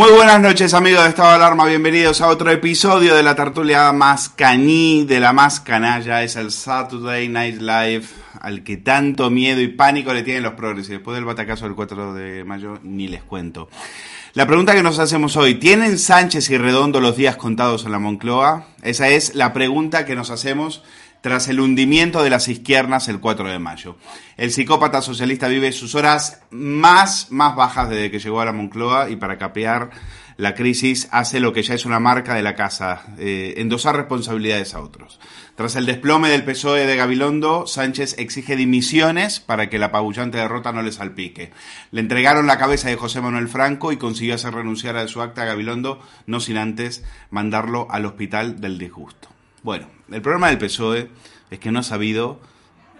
Muy buenas noches amigos de Estado de Alarma, bienvenidos a otro episodio de la tertulia más caní, de la más canalla, es el Saturday Night Live al que tanto miedo y pánico le tienen los progres y después del batacazo del 4 de mayo ni les cuento. La pregunta que nos hacemos hoy, ¿tienen Sánchez y Redondo los días contados en la Moncloa? Esa es la pregunta que nos hacemos tras el hundimiento de las izquierdas el 4 de mayo. El psicópata socialista vive sus horas más, más bajas desde que llegó a la Moncloa y para capear la crisis hace lo que ya es una marca de la casa, eh, endosar responsabilidades a otros. Tras el desplome del PSOE de Gabilondo, Sánchez exige dimisiones para que la apabullante derrota no le salpique. Le entregaron la cabeza de José Manuel Franco y consiguió hacer renunciar a su acta a Gabilondo, no sin antes mandarlo al hospital del disgusto. Bueno, el problema del PSOE es que no ha sabido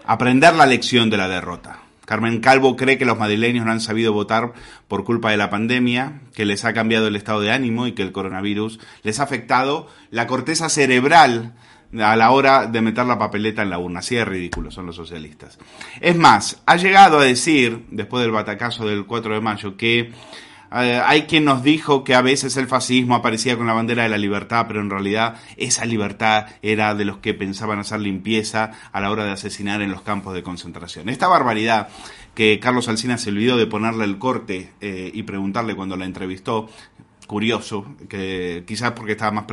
aprender la lección de la derrota. Carmen Calvo cree que los madrileños no han sabido votar por culpa de la pandemia, que les ha cambiado el estado de ánimo y que el coronavirus les ha afectado la corteza cerebral a la hora de meter la papeleta en la urna. Así de ridículo son los socialistas. Es más, ha llegado a decir, después del batacazo del 4 de mayo, que eh, hay quien nos dijo que a veces el fascismo aparecía con la bandera de la libertad, pero en realidad esa libertad era de los que pensaban hacer limpieza a la hora de asesinar en los campos de concentración. Esta barbaridad que Carlos Alsina se olvidó de ponerle el corte eh, y preguntarle cuando la entrevistó, curioso, que quizás porque estaba más,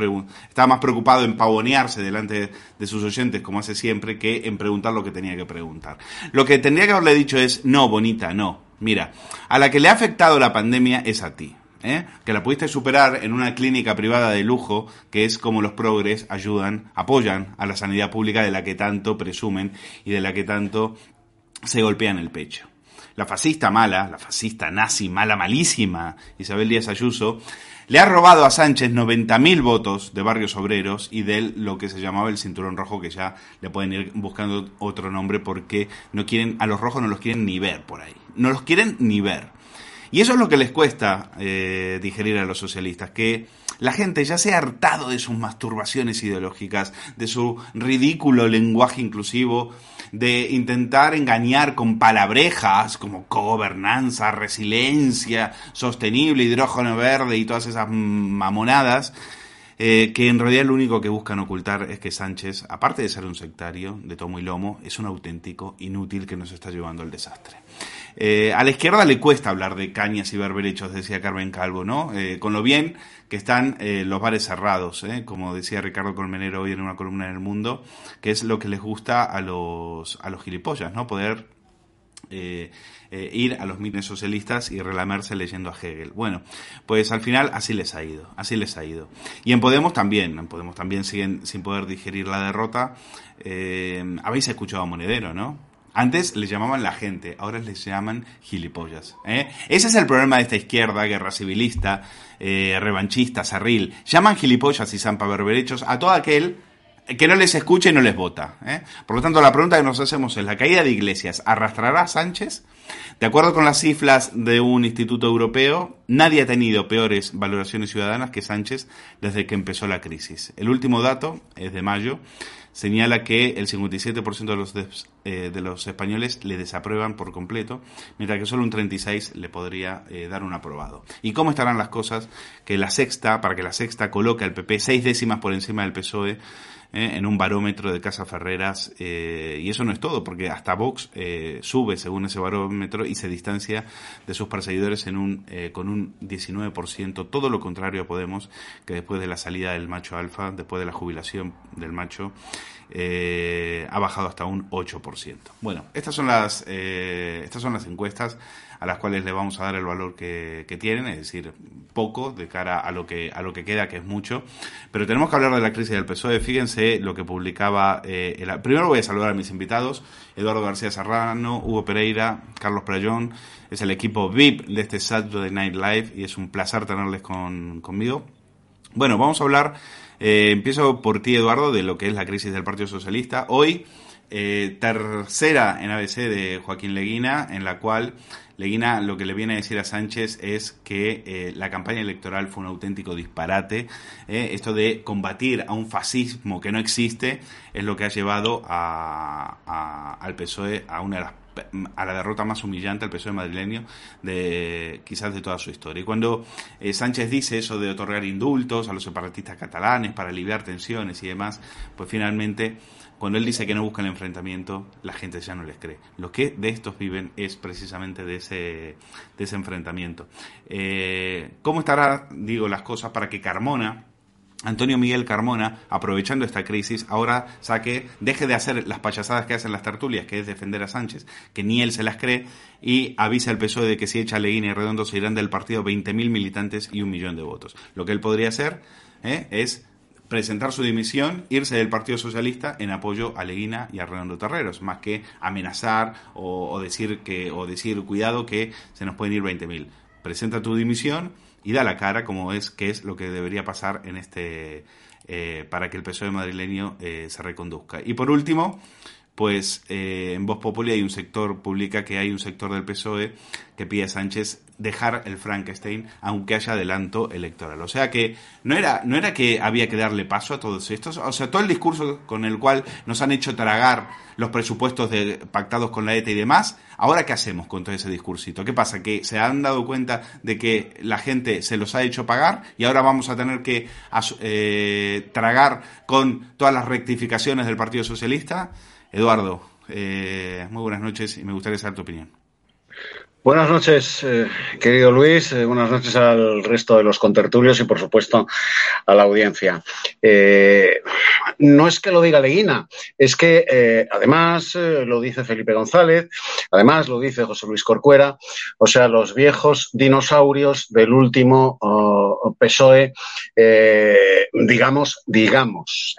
estaba más preocupado en pavonearse delante de sus oyentes, como hace siempre, que en preguntar lo que tenía que preguntar. Lo que tendría que haberle dicho es, no, bonita, no. Mira, a la que le ha afectado la pandemia es a ti. ¿eh? que la pudiste superar en una clínica privada de lujo, que es como los progres ayudan, apoyan a la sanidad pública de la que tanto presumen y de la que tanto se golpean el pecho. La fascista mala, la fascista nazi mala, malísima, Isabel Díaz Ayuso, le ha robado a Sánchez 90.000 votos de barrios obreros y de lo que se llamaba el cinturón rojo, que ya le pueden ir buscando otro nombre porque no quieren, a los rojos no los quieren ni ver por ahí. No los quieren ni ver. Y eso es lo que les cuesta eh, digerir a los socialistas, que la gente ya se ha hartado de sus masturbaciones ideológicas, de su ridículo lenguaje inclusivo, de intentar engañar con palabrejas como gobernanza, resiliencia, sostenible, hidrógeno verde y todas esas mamonadas, eh, que en realidad lo único que buscan ocultar es que Sánchez, aparte de ser un sectario de tomo y lomo, es un auténtico inútil que nos está llevando al desastre. Eh, a la izquierda le cuesta hablar de cañas y berberechos, decía Carmen Calvo, ¿no? Eh, con lo bien que están los bares cerrados, como decía Ricardo Colmenero hoy en una columna en El Mundo, que es lo que les gusta a los, a los gilipollas, ¿no? Poder ir a los mítines socialistas y relamerse leyendo a Hegel. Bueno, pues al final así les ha ido, así les ha ido. Y en Podemos también, en Podemos también siguen sin poder digerir la derrota. habéis escuchado a Monedero, ¿no? Antes les llamaban la gente, ahora les llaman gilipollas. ¿eh? Ese es el problema de esta izquierda, guerra civilista, eh, revanchista, cerril. Llaman gilipollas y zampa berberechos a todo aquel que no les escucha y no les vota. ¿eh? Por lo tanto, la pregunta que nos hacemos es, ¿la caída de Iglesias arrastrará a Sánchez? De acuerdo con las cifras de un instituto europeo, nadie ha tenido peores valoraciones ciudadanas que Sánchez desde que empezó la crisis. El último dato es de mayo señala que el 57% de los, eh, de los españoles le desaprueban por completo, mientras que solo un 36% le podría eh, dar un aprobado. ¿Y cómo estarán las cosas? Que la sexta, para que la sexta coloque al PP seis décimas por encima del PSOE, eh, en un barómetro de Casa Ferreras, y eso no es todo, porque hasta Vox sube según ese barómetro y se distancia de sus perseguidores en un, con un 19%, todo lo contrario a Podemos, que después de la salida del macho alfa, después de la jubilación del macho, eh, ha bajado hasta un 8%. Bueno, estas son las, eh, estas son las encuestas a las cuales le vamos a dar el valor que, tienen, es decir, poco de cara a lo que a lo que queda, que es mucho. Pero tenemos que hablar de la crisis del PSOE. Fíjense lo que publicaba. Eh, Primero voy a saludar a mis invitados: Eduardo García Serrano, Hugo Pereira, Carlos Prayón. Es el equipo VIP de este Saturday Night Live y es un placer tenerles con, conmigo. Bueno, vamos a hablar eh, empiezo por ti, Eduardo, de lo que es la crisis del Partido Socialista. Hoy, eh, tercera en ABC de Joaquín Leguina, en la cual Leguina lo que le viene a decir a Sánchez es que eh, la campaña electoral fue un auténtico disparate. esto de combatir a un fascismo que no existe es lo que ha llevado al PSOE a una de las a la derrota más humillante al PSOE madrileño de quizás de toda su historia. Y cuando eh, Sánchez dice eso de otorgar indultos a los separatistas catalanes para aliviar tensiones y demás, pues finalmente cuando él dice que no busca el enfrentamiento, la gente ya no les cree. Lo que de estos viven es precisamente de ese, de enfrentamiento. Eh, ¿Cómo estará, digo, las cosas para que Carmona Antonio Miguel Carmona, aprovechando esta crisis, ahora saque, deje de hacer las payasadas que hacen las tertulias, que es defender a Sánchez, que ni él se las cree, y avisa al PSOE de que si echa Leguín y Redondo se irán del partido 20.000 militantes y un millón de votos. Lo que él podría hacer ¿eh? es presentar su dimisión, irse del Partido Socialista en apoyo a Leguina y a Redondo Terreros, más que amenazar o, o decir que o decir cuidado que se nos pueden ir 20.000. Presenta tu dimisión y da la cara como es que es lo que debería pasar en este eh, para que el PSOE madrileño eh, se reconduzca. Y por último, pues eh, en Voz Populi hay un sector, publica que hay un sector del PSOE que pide a Sánchez dejar el Frankenstein aunque haya adelanto electoral. O sea que no era, no era que había que darle paso a todos estos, o sea, todo el discurso con el cual nos han hecho tragar los presupuestos de, pactados con la ETA y demás, ahora qué hacemos con todo ese discursito? ¿Qué pasa? Que se han dado cuenta de que la gente se los ha hecho pagar y ahora vamos a tener que eh, tragar con todas las rectificaciones del Partido Socialista. Eduardo, eh, muy buenas noches y me gustaría saber tu opinión. Buenas noches, eh, querido Luis. Eh, buenas noches al resto de los contertulios y, por supuesto, a la audiencia. Eh, no es que lo diga Leguina, es que además lo dice Felipe González, además lo dice José Luis Corcuera, o sea, los viejos dinosaurios del último PSOE, digamos, digamos,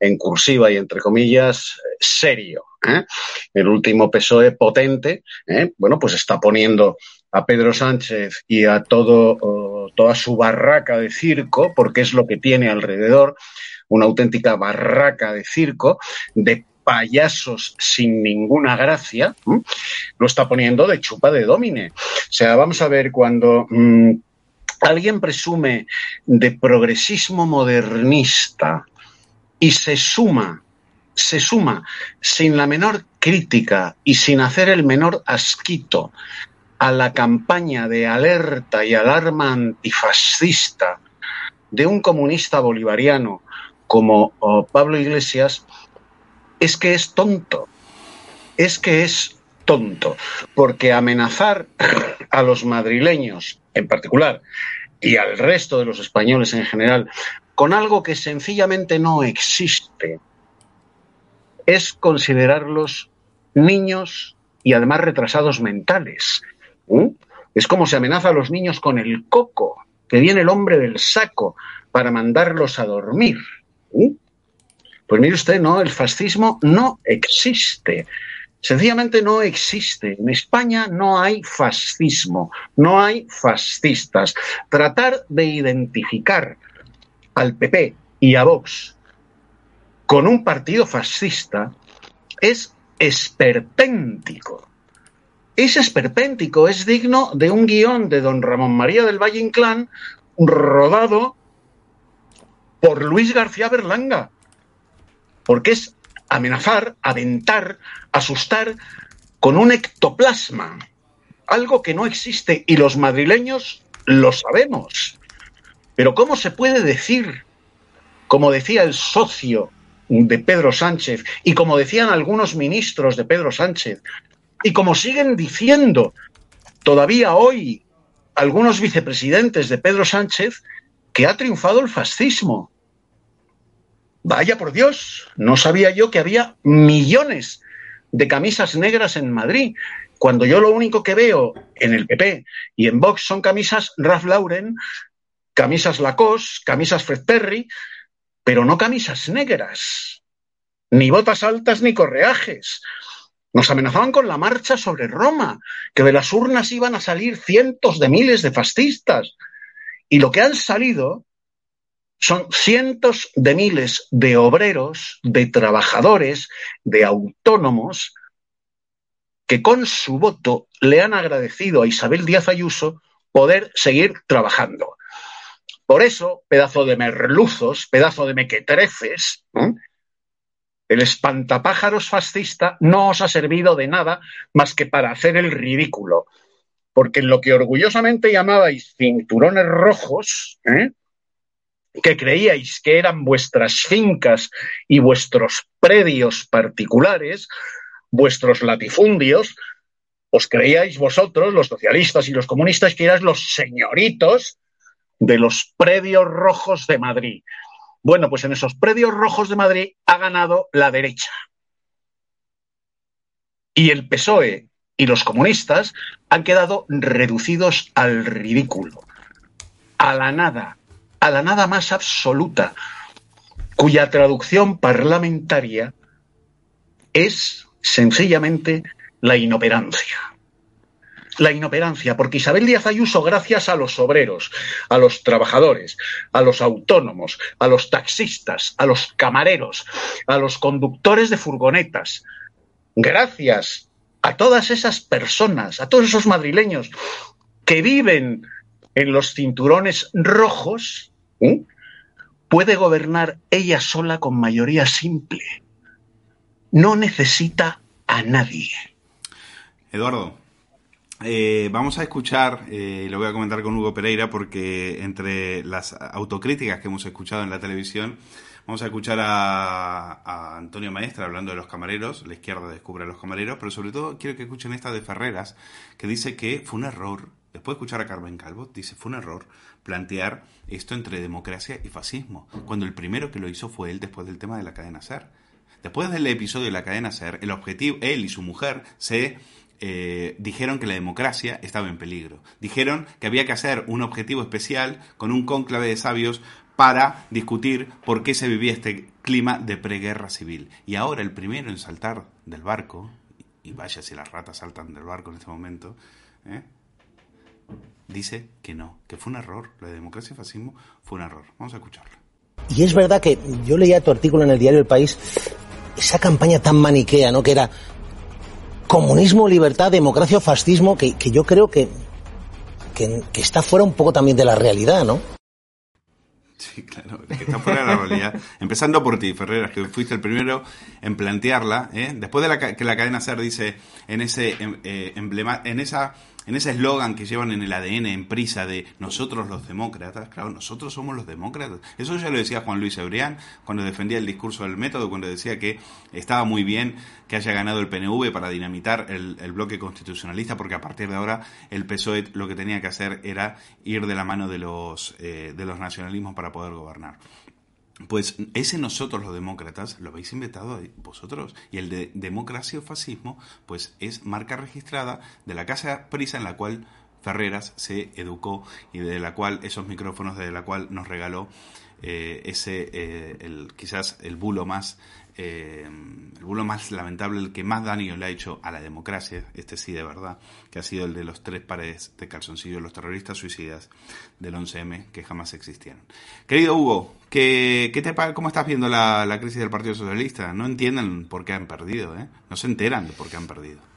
en cursiva y entre comillas, serio. ¿Eh? el último PSOE potente, ¿eh? bueno, pues está poniendo a Pedro Sánchez y a todo, toda su barraca de circo, porque es lo que tiene alrededor, una auténtica barraca de circo, de payasos sin ninguna gracia, lo está poniendo de chupa de domine. O sea, vamos a ver cuando mm, alguien presume de progresismo modernista y se suma, se suma sin la menor crítica y sin hacer el menor asquito a la campaña de alerta y alarma antifascista de un comunista bolivariano como oh, Pablo Iglesias, es que es tonto, es que es tonto, porque amenazar a los madrileños en particular y al resto de los españoles en general con algo que sencillamente no existe es considerarlos niños y además retrasados mentales. Es como se amenaza a los niños con el coco, que viene el hombre del saco para mandarlos a dormir. Pues mire usted, no, el fascismo no existe. Sencillamente no existe. En España no hay fascismo, no hay fascistas. Tratar de identificar al PP y a Vox con un partido fascista es esperpéntico. Es esperpéntico, es digno de un guion de don Ramón María del Valle Inclán rodado por Luis García Berlanga porque es amenazar, aventar, asustar con un ectoplasma, algo que no existe y los madrileños lo sabemos. Pero ¿cómo se puede decir, como decía el socio de Pedro Sánchez y como decían algunos ministros de Pedro Sánchez y como siguen diciendo todavía hoy algunos vicepresidentes de Pedro Sánchez, que ha triunfado el fascismo? Vaya por Dios, no sabía yo que había millones de camisas negras en Madrid, cuando yo lo único que veo en el PP y en Vox son camisas Ralph Lauren, camisas Lacoste, camisas Fred Perry, pero no camisas negras, ni botas altas ni correajes. Nos amenazaban con la marcha sobre Roma, que de las urnas iban a salir cientos de miles de fascistas. Y lo que han salido son cientos de miles de obreros, de trabajadores, de autónomos, que con su voto le han agradecido a Isabel Díaz Ayuso poder seguir trabajando. Por eso, pedazo de merluzos, pedazo de mequetreces, el espantapájaros fascista no os ha servido de nada más que para hacer el ridículo. Porque en lo que orgullosamente llamabais cinturones rojos, ¿eh? que creíais que eran vuestras fincas y vuestros predios particulares, vuestros latifundios, os creíais vosotros, los socialistas y los comunistas, que erais los señoritos de los predios rojos de Madrid. Bueno, pues en esos predios rojos de Madrid ha ganado la derecha. Y el PSOE y los comunistas han quedado reducidos al ridículo, a la nada, a la nada más absoluta, cuya traducción parlamentaria es sencillamente la inoperancia. La inoperancia, porque Isabel Díaz Ayuso, gracias a los obreros, a los trabajadores, a los autónomos, a los taxistas, a los camareros, a los conductores de furgonetas, gracias a todas esas personas, a todos esos madrileños que viven en los cinturones rojos, ¿Mm? puede gobernar ella sola con mayoría simple. No necesita a nadie. Eduardo, eh, vamos a escuchar, eh, lo voy a comentar con Hugo Pereira, porque entre las autocríticas que hemos escuchado en la televisión, vamos a escuchar a, a, Antonio Maestra hablando de los camareros, la izquierda descubre a los camareros, pero sobre todo quiero que escuchen esta de Ferreras, que dice que fue un error, después de escuchar a Carmen Calvo, dice fue un error plantear esto entre democracia y fascismo, cuando el primero que lo hizo fue él después del tema de la cadena SER. Después del episodio de la cadena SER, el objetivo, él y su mujer se eh, dijeron que la democracia estaba en peligro. Dijeron que había que hacer un objetivo especial con un cónclave de sabios para discutir por qué se vivía este clima de preguerra civil. Y ahora el primero en saltar del barco, y vaya si las ratas saltan del barco en este momento, ¿eh? dice que no, que fue un error. La democracia y fascismo fue un error. Vamos a escucharlo. Y es verdad que yo leía tu artículo en el diario El País, esa campaña tan maniquea, ¿no? Que era comunismo, libertad, democracia fascismo, que, que yo creo que, que, está fuera un poco también de la realidad, ¿no? Sí, claro, que está fuera de la realidad. Empezando por ti, Ferreras, que fuiste el primero en plantearla. ¿eh? Después de la, que la cadena SER dice en ese eh, emblema, en esa en ese eslogan que llevan en el ADN, en prisa, de nosotros los demócratas, claro, nosotros somos los demócratas. Eso ya lo decía Juan Luis Ebrián cuando defendía el discurso del método, cuando decía que estaba muy bien que haya ganado el PNV para dinamitar el, el bloque constitucionalista, porque a partir de ahora el PSOE lo que tenía que hacer era ir de la mano de los, eh, de los nacionalismos para poder gobernar. Pues ese nosotros los demócratas lo habéis inventado vosotros. Y el de democracia o fascismo, pues es marca registrada de la Casa Prisa en la cual Ferreras se educó y de la cual esos micrófonos, de la cual nos regaló eh, ese, eh, el, quizás el bulo más eh, el bulo más lamentable, el que más daño le ha hecho a la democracia, este sí de verdad, que ha sido el de los tres pares de calzoncillo, los terroristas suicidas del 11M que jamás existieron. Querido Hugo, ¿qué, qué te, ¿cómo estás viendo la, la, crisis del Partido Socialista? No entienden por qué han perdido, ¿eh? no se enteran de por qué han perdido.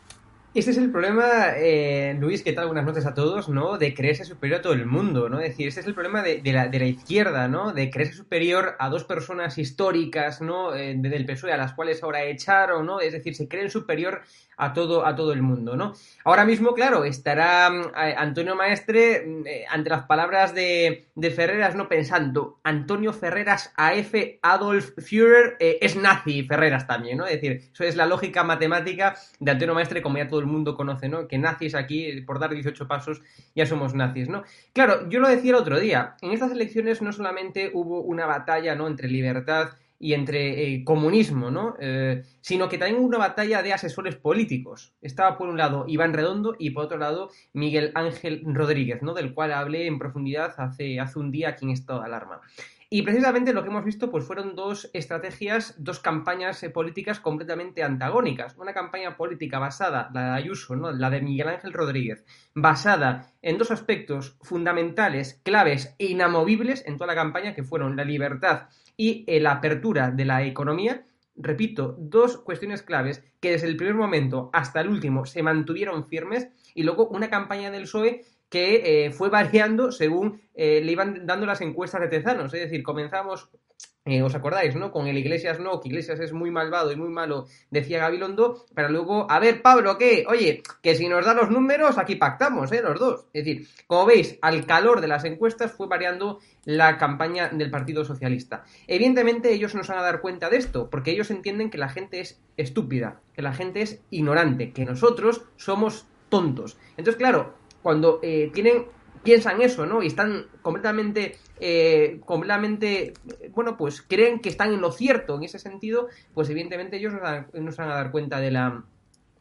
Este es el problema, eh, Luis, ¿qué tal? Buenas noches a todos, ¿no? De creerse superior a todo el mundo, ¿no? Es decir, este es el problema de, la, izquierda, ¿no? De creerse superior a dos personas históricas, ¿no? Eh, del PSOE, a las cuales ahora echaron, ¿no? Es decir, se creen superior a todo, a todo el mundo, ¿no? Ahora mismo, claro, estará eh, Antonio Maestre eh, ante las palabras de, de, Ferreras, ¿no? Pensando, Antonio Ferreras AF Adolf Führer eh, es nazi Ferreras también, ¿no? Es decir, eso es la lógica matemática de Antonio Maestre, como ya todo el mundo conoce, ¿no? Que nazis aquí, por dar 18 pasos, ya somos nazis, ¿no? Claro, yo lo decía el otro día, en estas elecciones no solamente hubo una batalla, ¿no? Entre libertad y entre eh, comunismo, ¿no? Eh, sino que también una batalla de asesores políticos. Estaba por un lado Iván Redondo y por otro lado Miguel Ángel Rodríguez, ¿no? Del cual hablé en profundidad hace, hace un día aquí en Estado de Alarma. Y precisamente lo que hemos visto pues fueron dos estrategias, dos campañas eh, políticas completamente antagónicas. Una campaña política basada, la de Ayuso, ¿no? la de Miguel Ángel Rodríguez, basada en dos aspectos fundamentales, claves e inamovibles en toda la campaña, que fueron la libertad y eh, la apertura de la economía. Repito, dos cuestiones claves que desde el primer momento hasta el último se mantuvieron firmes y luego una campaña del PSOE que eh, fue variando según eh, le iban dando las encuestas de Tezanos. Es decir, comenzamos eh, ¿Os acordáis, no? Con el Iglesias no, que Iglesias es muy malvado y muy malo, decía Gabilondo, pero luego, a ver, Pablo, ¿qué? Oye, que si nos da los números, aquí pactamos, ¿eh? Los dos. Es decir, como veis, al calor de las encuestas fue variando la campaña del Partido Socialista. Evidentemente, ellos no se van a dar cuenta de esto, porque ellos entienden que la gente es estúpida, que la gente es ignorante, que nosotros somos tontos. Entonces, claro, cuando eh, tienen piensan eso, ¿no? Y están completamente, eh, completamente, bueno, pues creen que están en lo cierto en ese sentido, pues evidentemente ellos no, no se van a dar cuenta de la,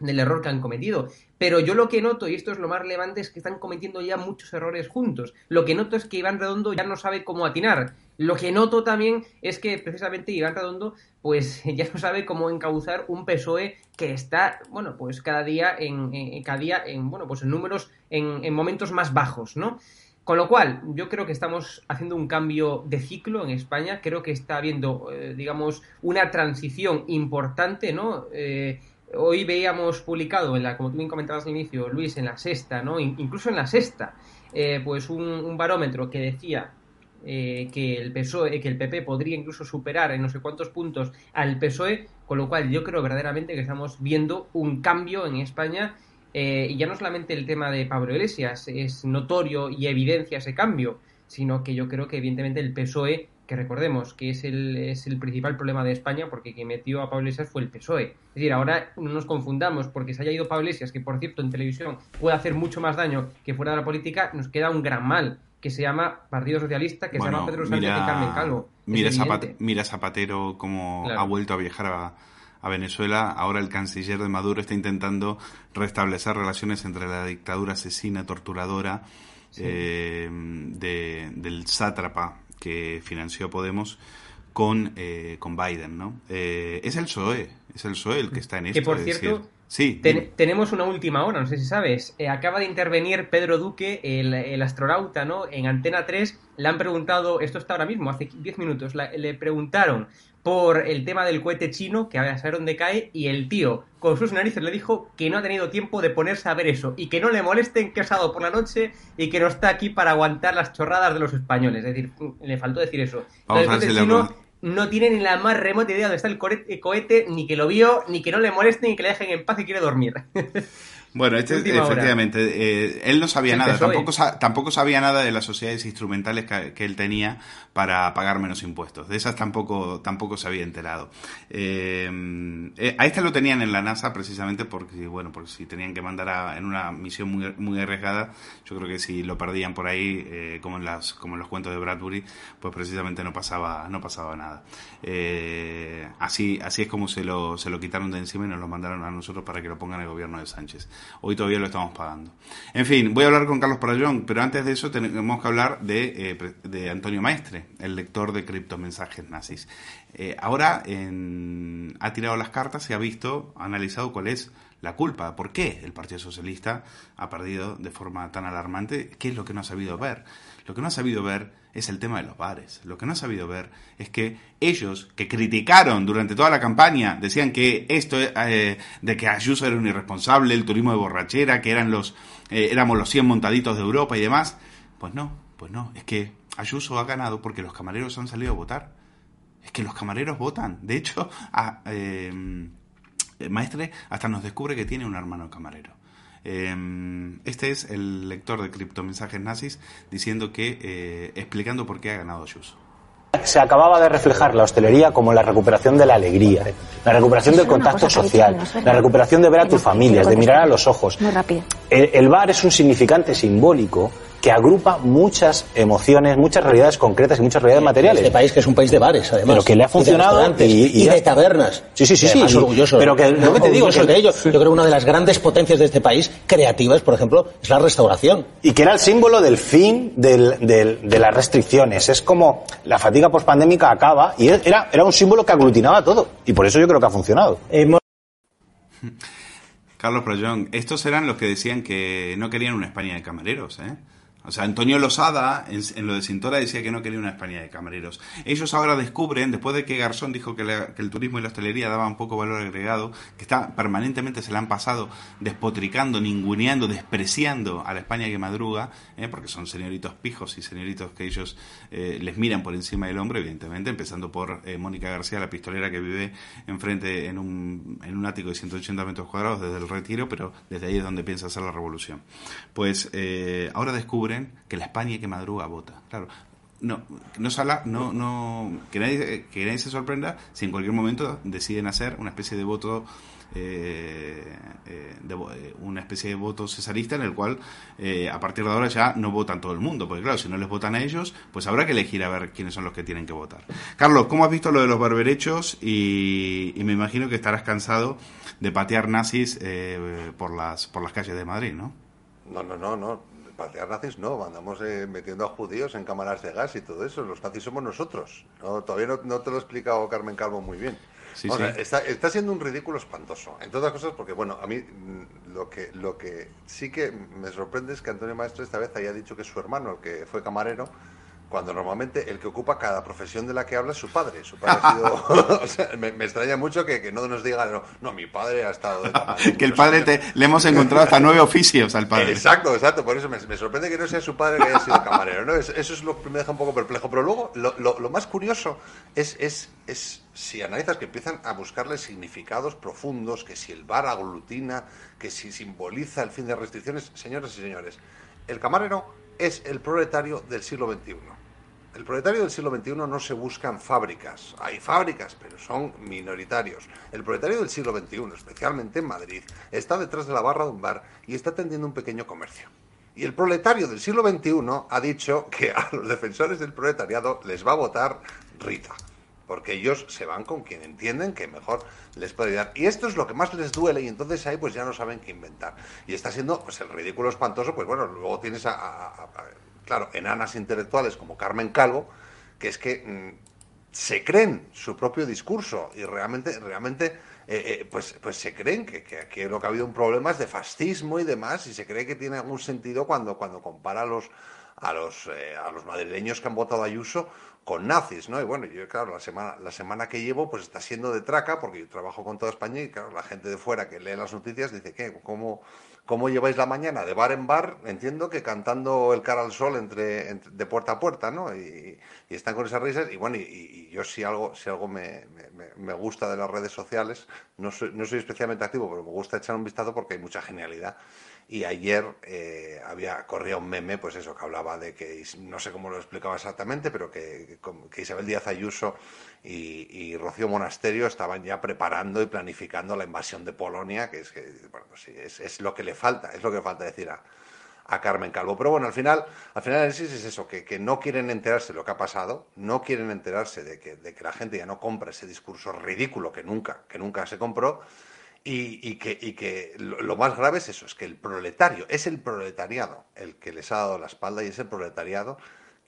del error que han cometido. Pero yo lo que noto, y esto es lo más relevante, es que están cometiendo ya muchos errores juntos. Lo que noto es que Iván Redondo ya no sabe cómo atinar. Lo que noto también es que precisamente Iván Redondo pues ya no sabe cómo encauzar un PSOE que está, bueno, pues cada día en, cada día en, bueno, pues en números, en, en momentos más bajos, ¿no? Con lo cual, yo creo que estamos haciendo un cambio de ciclo en España. Creo que está habiendo, eh, digamos, una transición importante, ¿no? Eh, hoy veíamos publicado, en la, como tú bien comentabas al inicio, Luis, en la sexta, ¿no? incluso en la sexta, eh, pues un, barómetro que decía eh, que el PSOE, que el PP podría incluso superar en no sé cuántos puntos al PSOE, con lo cual yo creo verdaderamente que estamos viendo un cambio en España. Eh, y ya no solamente el tema de Pablo Iglesias es notorio y evidencia ese cambio, sino que yo creo que evidentemente el PSOE que recordemos que es el, es el principal problema de España porque quien metió a Pablo Iglesias fue el PSOE. Es decir, ahora no nos confundamos porque se haya ido Pablo Iglesias, que por cierto en televisión puede hacer mucho más daño que fuera de la política, nos queda un gran mal que se llama Partido Socialista, que bueno, se llama Pedro Sánchez mira, y Carmen Calvo. Mira, Zapate, mira Zapatero cómo claro. ha vuelto a viajar a, a Venezuela. Ahora el canciller de Maduro está intentando restablecer relaciones entre la dictadura asesina, torturadora sí. eh, de, del sátrapa que financió Podemos con, eh, con Biden, ¿no? Eh, es el PSOE, es el PSOE el que está en esto. Que por es cierto, decir, sí, ten- tenemos una última hora, no sé si sabes. Eh, acaba de intervenir Pedro Duque, el, el astronauta, ¿no? En Antena 3 le han preguntado, esto está ahora mismo, hace 10 minutos, la- le preguntaron por el tema del cohete chino, que a saber dónde cae, y el tío, con sus narices, le dijo que no ha tenido tiempo de ponerse a ver eso, y que no le molesten que ha estado por la noche y que no está aquí para aguantar las chorradas de los españoles. Es decir, le faltó decir eso. Vamos El le chino no tiene ni la más remota idea de dónde está el cohete, ni que lo vio, ni que no le molesten, ni que le dejen en paz y quiere dormir. Bueno, este, efectivamente, eh, él no sabía nada, tampoco, sa- tampoco sabía nada de las sociedades instrumentales que, que él tenía para pagar menos impuestos. De esas tampoco, tampoco se había enterado. Eh, eh, a este lo tenían en la NASA precisamente porque, bueno, porque si tenían que mandar a- en una misión muy, muy arriesgada, yo creo que si lo perdían por ahí, eh, como en las, como en los cuentos de Bradbury, pues precisamente no pasaba, no pasaba nada. Eh, así, así es como se lo, se lo quitaron de encima y nos lo mandaron a nosotros para que lo pongan el gobierno de Sánchez. Hoy todavía lo estamos pagando. En fin, voy a hablar con Carlos Parayón, pero antes de eso tenemos que hablar de, eh, de Antonio Maestre, el lector de criptomensajes nazis. Eh, ahora ha tirado las cartas y ha visto, ha analizado cuál es la culpa, por qué el Partido Socialista ha perdido de forma tan alarmante, qué es lo que no ha sabido ver. Lo que no ha sabido ver es el tema de los bares. Lo que no ha sabido ver es que ellos, que criticaron durante toda la campaña, decían que esto eh, de que Ayuso era un irresponsable, el turismo de borrachera, que eran los eh, éramos los 100 montaditos de Europa y demás, pues no, pues no, es que Ayuso ha ganado porque los camareros han salido a votar. Es que los camareros votan. De hecho, a, eh, Maestre hasta nos descubre que tiene un hermano camarero. Eh, este es el lector de criptomensajes nazis diciendo que, eh, explicando por qué ha ganado Ayuso. Se acababa de reflejar la hostelería como la recuperación de la alegría, la recuperación del contacto social, la recuperación de ver a tus familias, de mirar a los ojos. El bar es un significante simbólico que agrupa muchas emociones, muchas realidades concretas y muchas realidades materiales. Este país que es un país de bares, además. Pero que le ha funcionado y- y y, de tabernas. Sí, sí, sí, sí. orgulloso. Pero que lo que te digo, que- de ello. Yo creo que una de las grandes potencias de este país, creativas, por ejemplo, es la restauración. Y que era el símbolo del fin del- del- de las restricciones. Es como la fatiga pospandémica acaba y era, era un símbolo que aglutinaba todo. Y por eso yo creo que ha funcionado. Carlos Proyón, estos eran los que decían que no querían una España de camareros, ¿eh? O sea, Antonio Losada en, en lo de Cintora decía que no quería una España de camareros. Ellos ahora descubren, después de que Garzón dijo que, la- que el turismo y la hostelería daban poco valor agregado, que está permanentemente se la han pasado despotricando, ninguneando, despreciando a la España que madruga, ¿eh? porque son señoritos pijos y señoritos que ellos eh, les miran por encima del hombro, evidentemente, empezando por eh, Mónica García, la pistolera que vive enfrente en un, en un ático de 180 metros cuadrados desde el retiro, pero desde ahí es donde piensa hacer la revolución. Pues ahora descubren que la España que madruga vota. Claro, no, no, sala, no, no, que nadie, que nadie se sorprenda si en cualquier momento deciden hacer una especie de voto eh, eh, de eh, una especie de voto cesarista en el cual eh, a partir de ahora ya no votan todo el mundo, porque claro, si no les votan a ellos, pues habrá que elegir a ver quiénes son los que tienen que votar. Carlos, ¿cómo has visto lo de los barberechos? Y, y me imagino que estarás cansado de patear nazis eh, por las por las calles de Madrid, ¿no? No, no, no, no. Patear nazis no, andamos eh, metiendo a judíos en cámaras de gas y todo eso. Los nazis somos nosotros. No, todavía no, no te lo ha explicado Carmen Calvo muy bien. Sí, O sea, sí. está, está siendo un ridículo espantoso. Entre otras cosas porque, bueno, a mí mm, lo que, lo que sí que me sorprende es que Antonio Maestre esta vez haya dicho que es su hermano, el que fue camarero, cuando normalmente el que ocupa cada profesión de la que habla es su padre. Su padre ha sido... o sea, me, me extraña mucho que, que no nos diga, no, no, mi padre ha estado de que el padre te, le hemos encontrado hasta nueve oficios al padre. Exacto, exacto. Por eso me, me sorprende que no sea su padre que haya sido camarero. Eso es lo que me deja un poco perplejo. Pero luego, lo, lo- lo más curioso es, es, es si analizas que empiezan a buscarle significados profundos, que si el bar aglutina, que si simboliza el fin de restricciones. Señoras y señores, el camarero es el proletario del siglo XXI. El proletario del siglo XXI no se busca en fábricas. Hay fábricas, pero son minoritarios. El proletario del siglo XXI, especialmente en Madrid, está detrás de la barra de un bar y está atendiendo un pequeño comercio. Y el proletario del siglo XXI ha dicho que a los defensores del proletariado les va a votar Rita. Porque ellos se van con quien entienden que mejor les puede ayudar. Y esto es lo que más les duele y entonces ahí pues ya no saben qué inventar. Y está siendo pues el ridículo espantoso, pues bueno, luego tienes a- claro, enanas intelectuales como Carmen Calvo, que es que mm, se creen su propio discurso y realmente, realmente eh, eh, pues, pues se creen que, que lo que ha habido un problema es de fascismo y demás, y se cree que tiene algún sentido cuando, cuando compara a los, a los, eh, a los madrileños que han votado a Ayuso con nazis, ¿no? Y bueno, yo, claro, la semana, la semana que llevo, pues está siendo de traca, porque yo trabajo con toda España y, claro, la gente de fuera que lee las noticias dice, ¿qué? ¿Cómo, cómo lleváis la mañana? De bar en bar, entiendo que cantando el cara al sol entre, de puerta a puerta, ¿no? Y, están con esas risas. Y bueno, y, yo si algo, si algo me, me- gusta de las redes sociales, no soy, no soy especialmente activo, pero me gusta echar un vistazo porque hay mucha genialidad. Y ayer eh, había corría un meme, pues eso, que hablaba de que, no sé cómo lo explicaba exactamente, pero que Isabel Díaz Ayuso y, y Rocío Monasterio estaban ya preparando y planificando la invasión de Polonia, que es que, bueno, sí, es, es lo que le falta, es lo que falta decir a, Carmen Calvo. Pero bueno, al final, al final es eso, que, no quieren enterarse de lo que ha pasado, no quieren enterarse de que, de que la gente ya no compra ese discurso ridículo que nunca, que nunca se compró, y, que, y que lo más grave es eso, es que el proletario, es el proletariado el que les ha dado la espalda y es el proletariado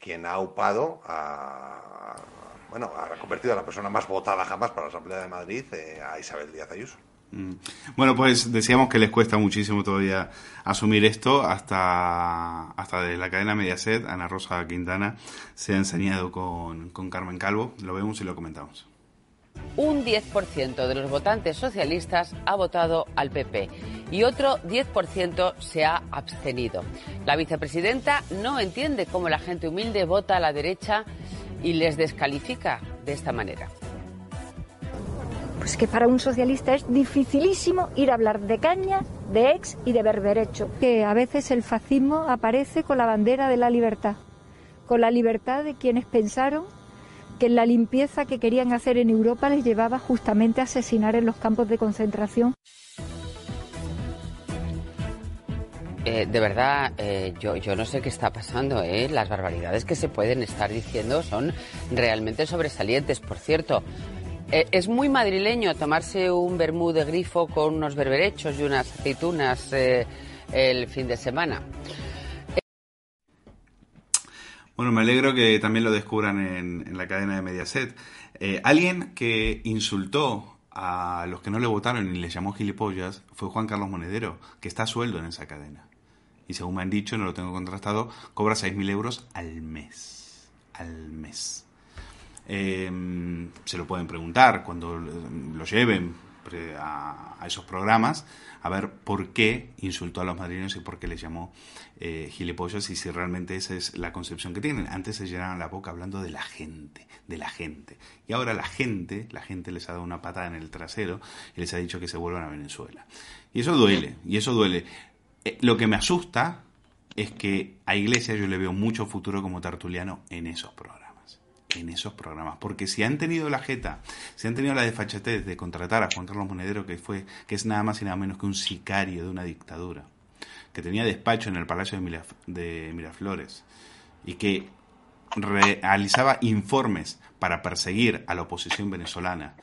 quien ha upado a, bueno, ha convertido a la persona más votada jamás para la Asamblea de Madrid, eh, a Isabel Díaz Ayuso. Mm. Bueno, pues decíamos que les cuesta muchísimo todavía asumir esto. Hasta, hasta de la cadena Mediaset, Ana Rosa Quintana se ha enseñado con, con Carmen Calvo. Lo vemos y lo comentamos. Un 10% de los votantes socialistas ha votado al PP y otro 10% se ha abstenido. La vicepresidenta no entiende cómo la gente humilde vota a la derecha y les descalifica de esta manera. Pues que para un socialista es dificilísimo ir a hablar de caña, de ex y de berberecho. Que a veces el fascismo aparece con la bandera de la libertad, con la libertad de quienes pensaron que la limpieza que querían hacer en Europa les llevaba justamente a asesinar en los campos de concentración. Eh, de verdad, eh, yo, no sé qué está pasando. ¿eh? Las barbaridades que se pueden estar diciendo son realmente sobresalientes. Por cierto, es muy madrileño tomarse un vermú de grifo con unos berberechos y unas aceitunas el fin de semana. Bueno, me alegro que también lo descubran en, en la cadena de Mediaset. Alguien que insultó a los que no le votaron y les llamó gilipollas fue Juan Carlos Monedero, que está a sueldo en esa cadena. Y según me han dicho, no lo tengo contrastado, cobra 6.000 euros al mes. Al mes. Eh, se lo pueden preguntar cuando lo lleven a esos programas, a ver por qué insultó a los madrileños y por qué les llamó eh, gilipollas y si realmente esa es la concepción que tienen. Antes se llenaban la boca hablando de la gente, de la gente. Y ahora la gente, la gente les ha dado una patada en el trasero y les ha dicho que se vuelvan a Venezuela. Y eso duele, y eso duele. Eh, lo que me asusta es que a Iglesias yo le veo mucho futuro como tertuliano en esos programas en esos programas. Porque si han tenido la jeta, si han tenido la desfachatez de contratar a Juan Carlos Monedero, que fue, que es nada más y nada menos que un sicario de una dictadura, que tenía despacho en el Palacio de, de Miraflores, y que realizaba informes para perseguir a la oposición venezolana,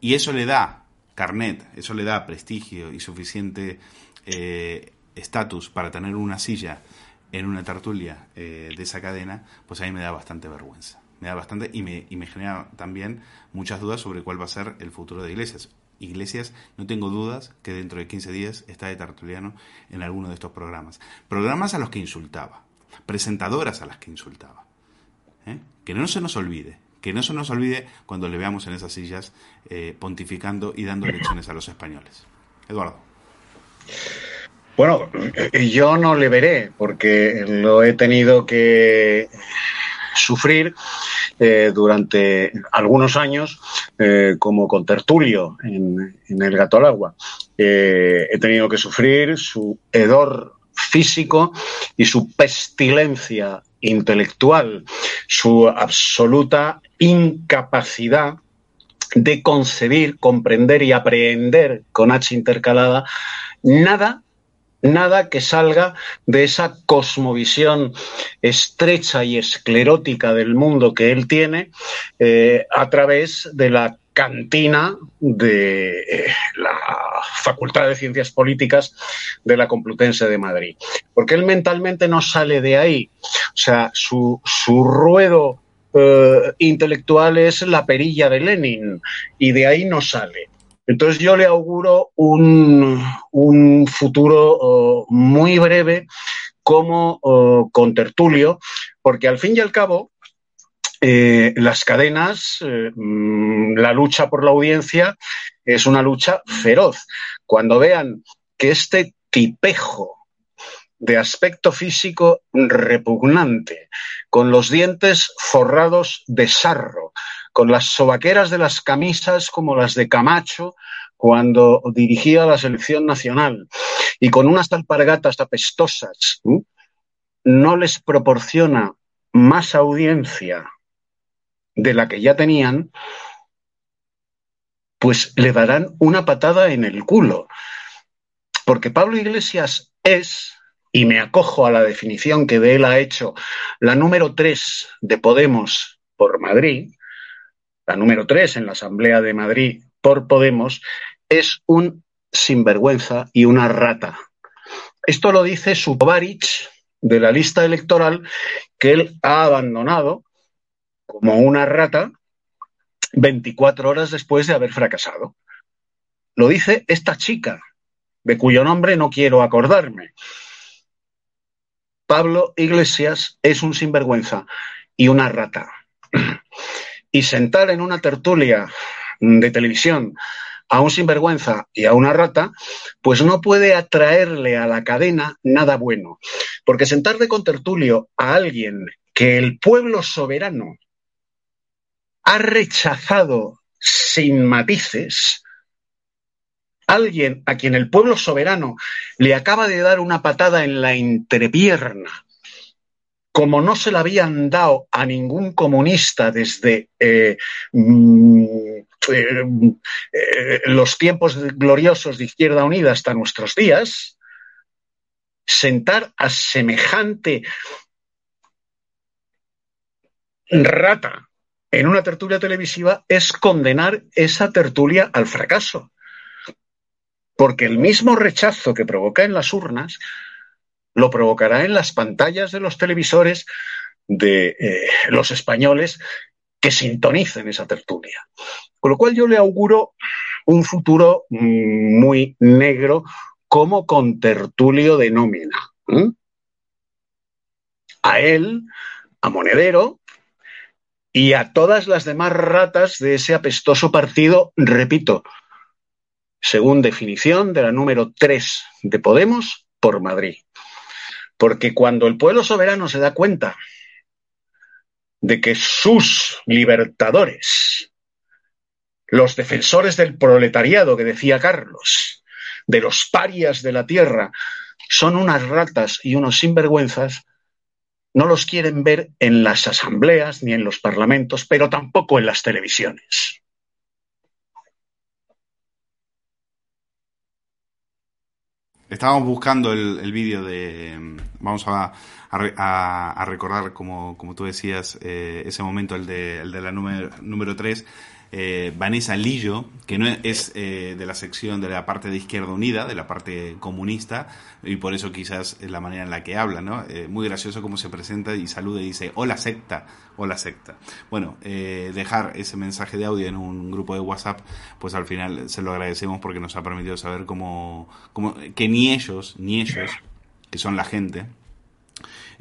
y eso le da carnet, eso le da prestigio y suficiente eh, estatus para tener una silla en una tertulia eh, de esa cadena, pues a mí me da bastante vergüenza. Me da bastante y me, y me genera también muchas dudas sobre cuál va a ser el futuro de Iglesias. Iglesias, no tengo dudas que dentro de 15 días está de tertuliano en alguno de estos programas. Programas a los que insultaba, presentadoras a las que insultaba. ¿eh? Que no se nos olvide, que no se nos olvide cuando le veamos en esas sillas eh, pontificando y dando lecciones a los españoles. Eduardo. Bueno, yo no le veré porque lo he tenido que sufrir eh, durante algunos años eh, como contertulio en, en el gato al agua. Eh, he tenido que sufrir su hedor físico y su pestilencia intelectual, su absoluta incapacidad de concebir, comprender y aprehender con H intercalada nada nada que salga de esa cosmovisión estrecha y esclerótica del mundo que él tiene eh, a través de la cantina de eh, la Facultad de Ciencias Políticas de la Complutense de Madrid. Porque él mentalmente no sale de ahí. O sea, su, su ruedo eh, intelectual es la perilla de Lenin y de ahí no sale. Entonces yo le auguro un, un futuro muy breve como contertulio, porque al fin y al cabo eh, las cadenas, eh, mm, la lucha por la audiencia es una lucha feroz. Cuando vean que este tipejo de aspecto físico repugnante, con los dientes forrados de sarro, con las sobaqueras de las camisas como las de Camacho cuando dirigía la selección nacional, y con unas alpargatas apestosas, no les proporciona más audiencia de la que ya tenían, pues le darán una patada en el culo. Porque Pablo Iglesias es y me acojo a la definición que de él ha hecho la número tres de Podemos por Madrid, la número tres en la Asamblea de Madrid por Podemos, es un sinvergüenza y una rata. Esto lo dice Subovarich de la lista electoral que él ha abandonado como una rata 24 horas después de haber fracasado. Lo dice esta chica, de cuyo nombre no quiero acordarme. Pablo Iglesias es un sinvergüenza y una rata. Y sentar en una tertulia de televisión a un sinvergüenza y a una rata, pues no puede atraerle a la cadena nada bueno. Porque sentar de contertulio a alguien que el pueblo soberano ha rechazado sin matices, alguien a quien el pueblo soberano le acaba de dar una patada en la entrepierna, como no se la habían dado a ningún comunista desde eh, mm, eh, eh, los tiempos gloriosos de Izquierda Unida hasta nuestros días, sentar a semejante rata en una tertulia televisiva es condenar esa tertulia al fracaso. Porque el mismo rechazo que provoca en las urnas lo provocará en las pantallas de los televisores de eh, los españoles que sintonicen esa tertulia. Con lo cual yo le auguro un futuro mm, muy negro como contertulio de nómina. A él, a Monedero y a todas las demás ratas de ese apestoso partido, repito, según definición de la número 3 de Podemos por Madrid. Porque cuando el pueblo soberano se da cuenta de que sus libertadores, los defensores del proletariado que decía Carlos, de los parias de la tierra, son unas ratas y unos sinvergüenzas, no los quieren ver en las asambleas ni en los parlamentos, pero tampoco en las televisiones. Estábamos buscando el, el vídeo de. Vamos a, a, a recordar, como, como, tú decías, eh, ese momento, el de, el de la número, número 3 eh, Vanessa Lillo, que no es eh, de la sección de la parte de Izquierda Unida, de la parte comunista, y por eso quizás es la manera en la que habla, ¿no? Eh, muy gracioso cómo se presenta y saluda y dice, hola secta, hola secta. Bueno, eh, dejar ese mensaje de audio en un grupo de WhatsApp, pues al final se lo agradecemos porque nos ha permitido saber cómo, cómo que ni ellos, ni ellos, que son la gente,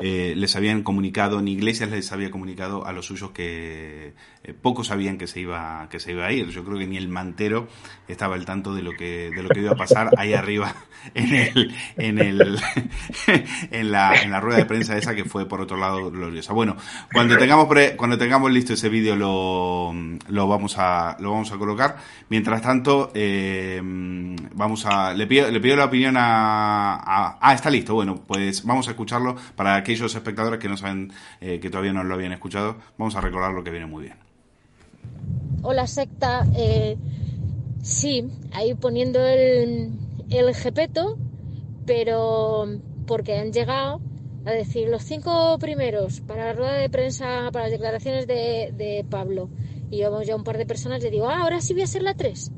eh, les habían comunicado, ni Iglesias les había comunicado a los suyos que eh, pocos sabían que se iba que se iba a ir. Yo creo que ni el mantero estaba al tanto de lo que de lo que iba a pasar ahí arriba en el en el en la en la rueda de prensa esa que fue por otro lado gloriosa. Bueno, cuando tengamos pre, cuando tengamos listo ese vídeo lo, lo vamos a lo vamos a colocar. Mientras tanto eh, vamos a le pido le pido la opinión a, a ah está listo. Bueno, pues vamos a escucharlo para aquellos espectadores que no saben eh, que todavía no lo habían escuchado. Vamos a recordar lo que viene muy bien. Hola secta, eh, sí, ahí poniendo el, el jepeto, pero porque han llegado a decir los cinco primeros para la rueda de prensa, para las declaraciones de, de Pablo. Y yo ya un par de personas le digo, ah, ahora sí voy a ser la 3.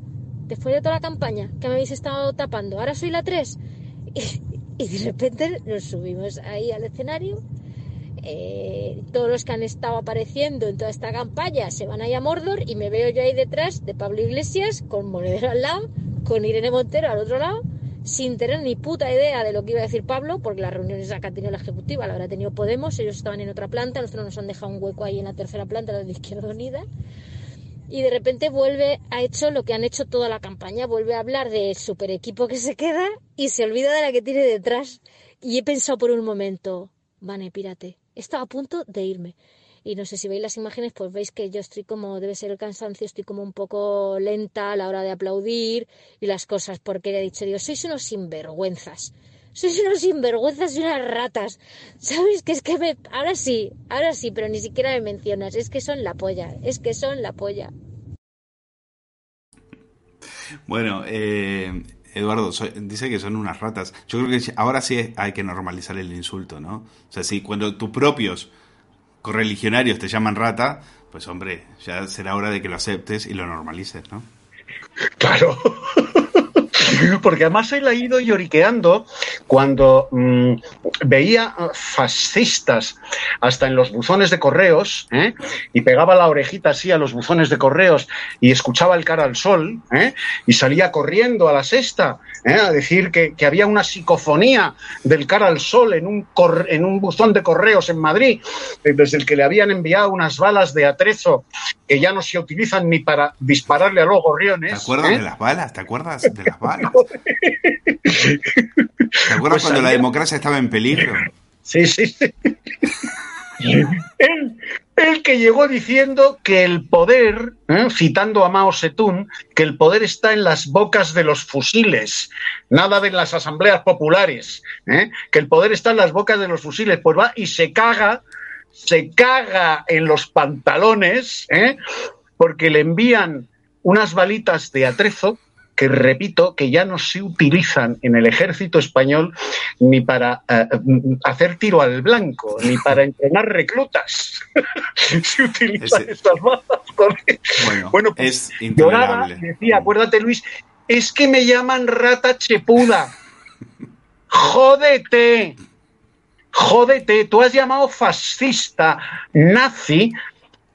Después de toda la campaña que me habéis estado tapando, ahora soy la 3. Y, y de repente nos subimos ahí al escenario. Eh, todos los que han estado apareciendo en toda esta campaña se van ahí a Mordor y me veo yo ahí detrás de Pablo Iglesias con Monedero al lado, con Irene Montero al otro lado, sin tener ni puta idea de lo que iba a decir Pablo, porque las reuniones que ha tenido la ejecutiva la habrá tenido Podemos, ellos estaban en otra planta, nosotros nos han dejado un hueco ahí en la tercera planta, la de Izquierda Unida y de repente vuelve, ha hecho lo que han hecho toda la campaña, vuelve a hablar del super equipo que se queda y se olvida de la que tiene detrás. Y he pensado por un momento, Vane, pírate, estaba a punto de irme. Y no sé si veis las imágenes, pues veis que yo estoy como, debe ser el cansancio, estoy como un poco lenta a la hora de aplaudir y las cosas, porque le he dicho, digo, sois unos sinvergüenzas sois unos sinvergüenzas y unas ratas. ¿Sabes? Que es que me... Ahora sí, ahora sí, pero ni siquiera me mencionas. Es que son la polla, es que son la polla. Bueno, eh, Eduardo dice que son unas ratas. Yo creo que ahora sí hay que normalizar el insulto, ¿no? O sea, si cuando tus propios correligionarios te llaman rata, pues hombre, ya será hora de que lo aceptes y lo normalices, ¿no? Claro. Porque además él ha ido lloriqueando cuando mm, veía fascistas hasta en los buzones de correos ¿eh? y pegaba la orejita así a los buzones de correos y escuchaba el cara al sol ¿eh? y salía corriendo a la sexta ¿eh? a decir que, había una psicofonía del cara al sol en un, en un buzón de correos en Madrid desde el que le habían enviado unas balas de atrezo que ya no se utilizan ni para dispararle a los gorriones. ¿Te acuerdas de las balas? ¿Te acuerdas de las balas? ¿Te acuerdas pues cuando la democracia estaba en peligro? Sí, sí, sí. él, que llegó diciendo que el poder, ¿eh? citando a Mao Zedong, que el poder está en las bocas de los fusiles, nada de las asambleas populares, ¿eh? que el poder está en las bocas de los fusiles, pues va y se caga, se caga en los pantalones, ¿eh? porque le envían unas balitas de atrezo que repito que ya no se utilizan en el ejército español ni para eh, hacer tiro al blanco, ni para entrenar reclutas. se utilizan estas balas. Bueno, pues es lloraba, decía, acuérdate Luis, es que me llaman rata chepuda. Jódete. Jódete, tú has llamado fascista, nazi,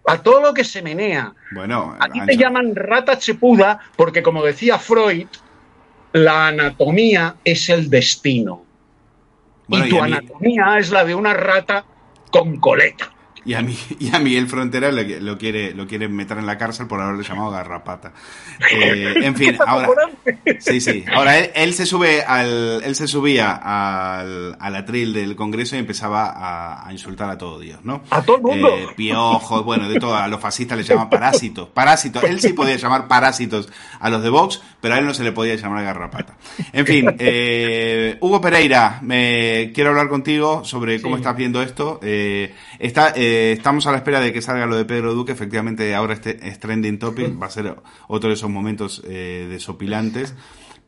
a todo lo que se menea. Bueno, aquí te llaman rata chepuda porque, como decía Freud, la anatomía es el destino. y tu anatomía es la de una rata con coleta. Y a, mí, y a Miguel Frontera lo, lo, quiere, lo quiere meter en la cárcel por haberle llamado garrapata. Eh, en fin, ahora. Sí, sí. Ahora él, se sube al. Él se subía al, al atril del Congreso y empezaba a, insultar a todo Dios, ¿no? A todo el mundo. Eh, piojos, bueno, de todo. A los fascistas le llaman parásitos. Parásitos. Él sí podía llamar parásitos a los de Vox, pero a él no se le podía llamar garrapata. En fin, eh, Hugo Pereira, me quiero hablar contigo sobre cómo estás viendo esto. está. Eh, estamos a la espera de que salga lo de Pedro Duque. Efectivamente, ahora este es trending topic. Va a ser otro de esos momentos eh, desopilantes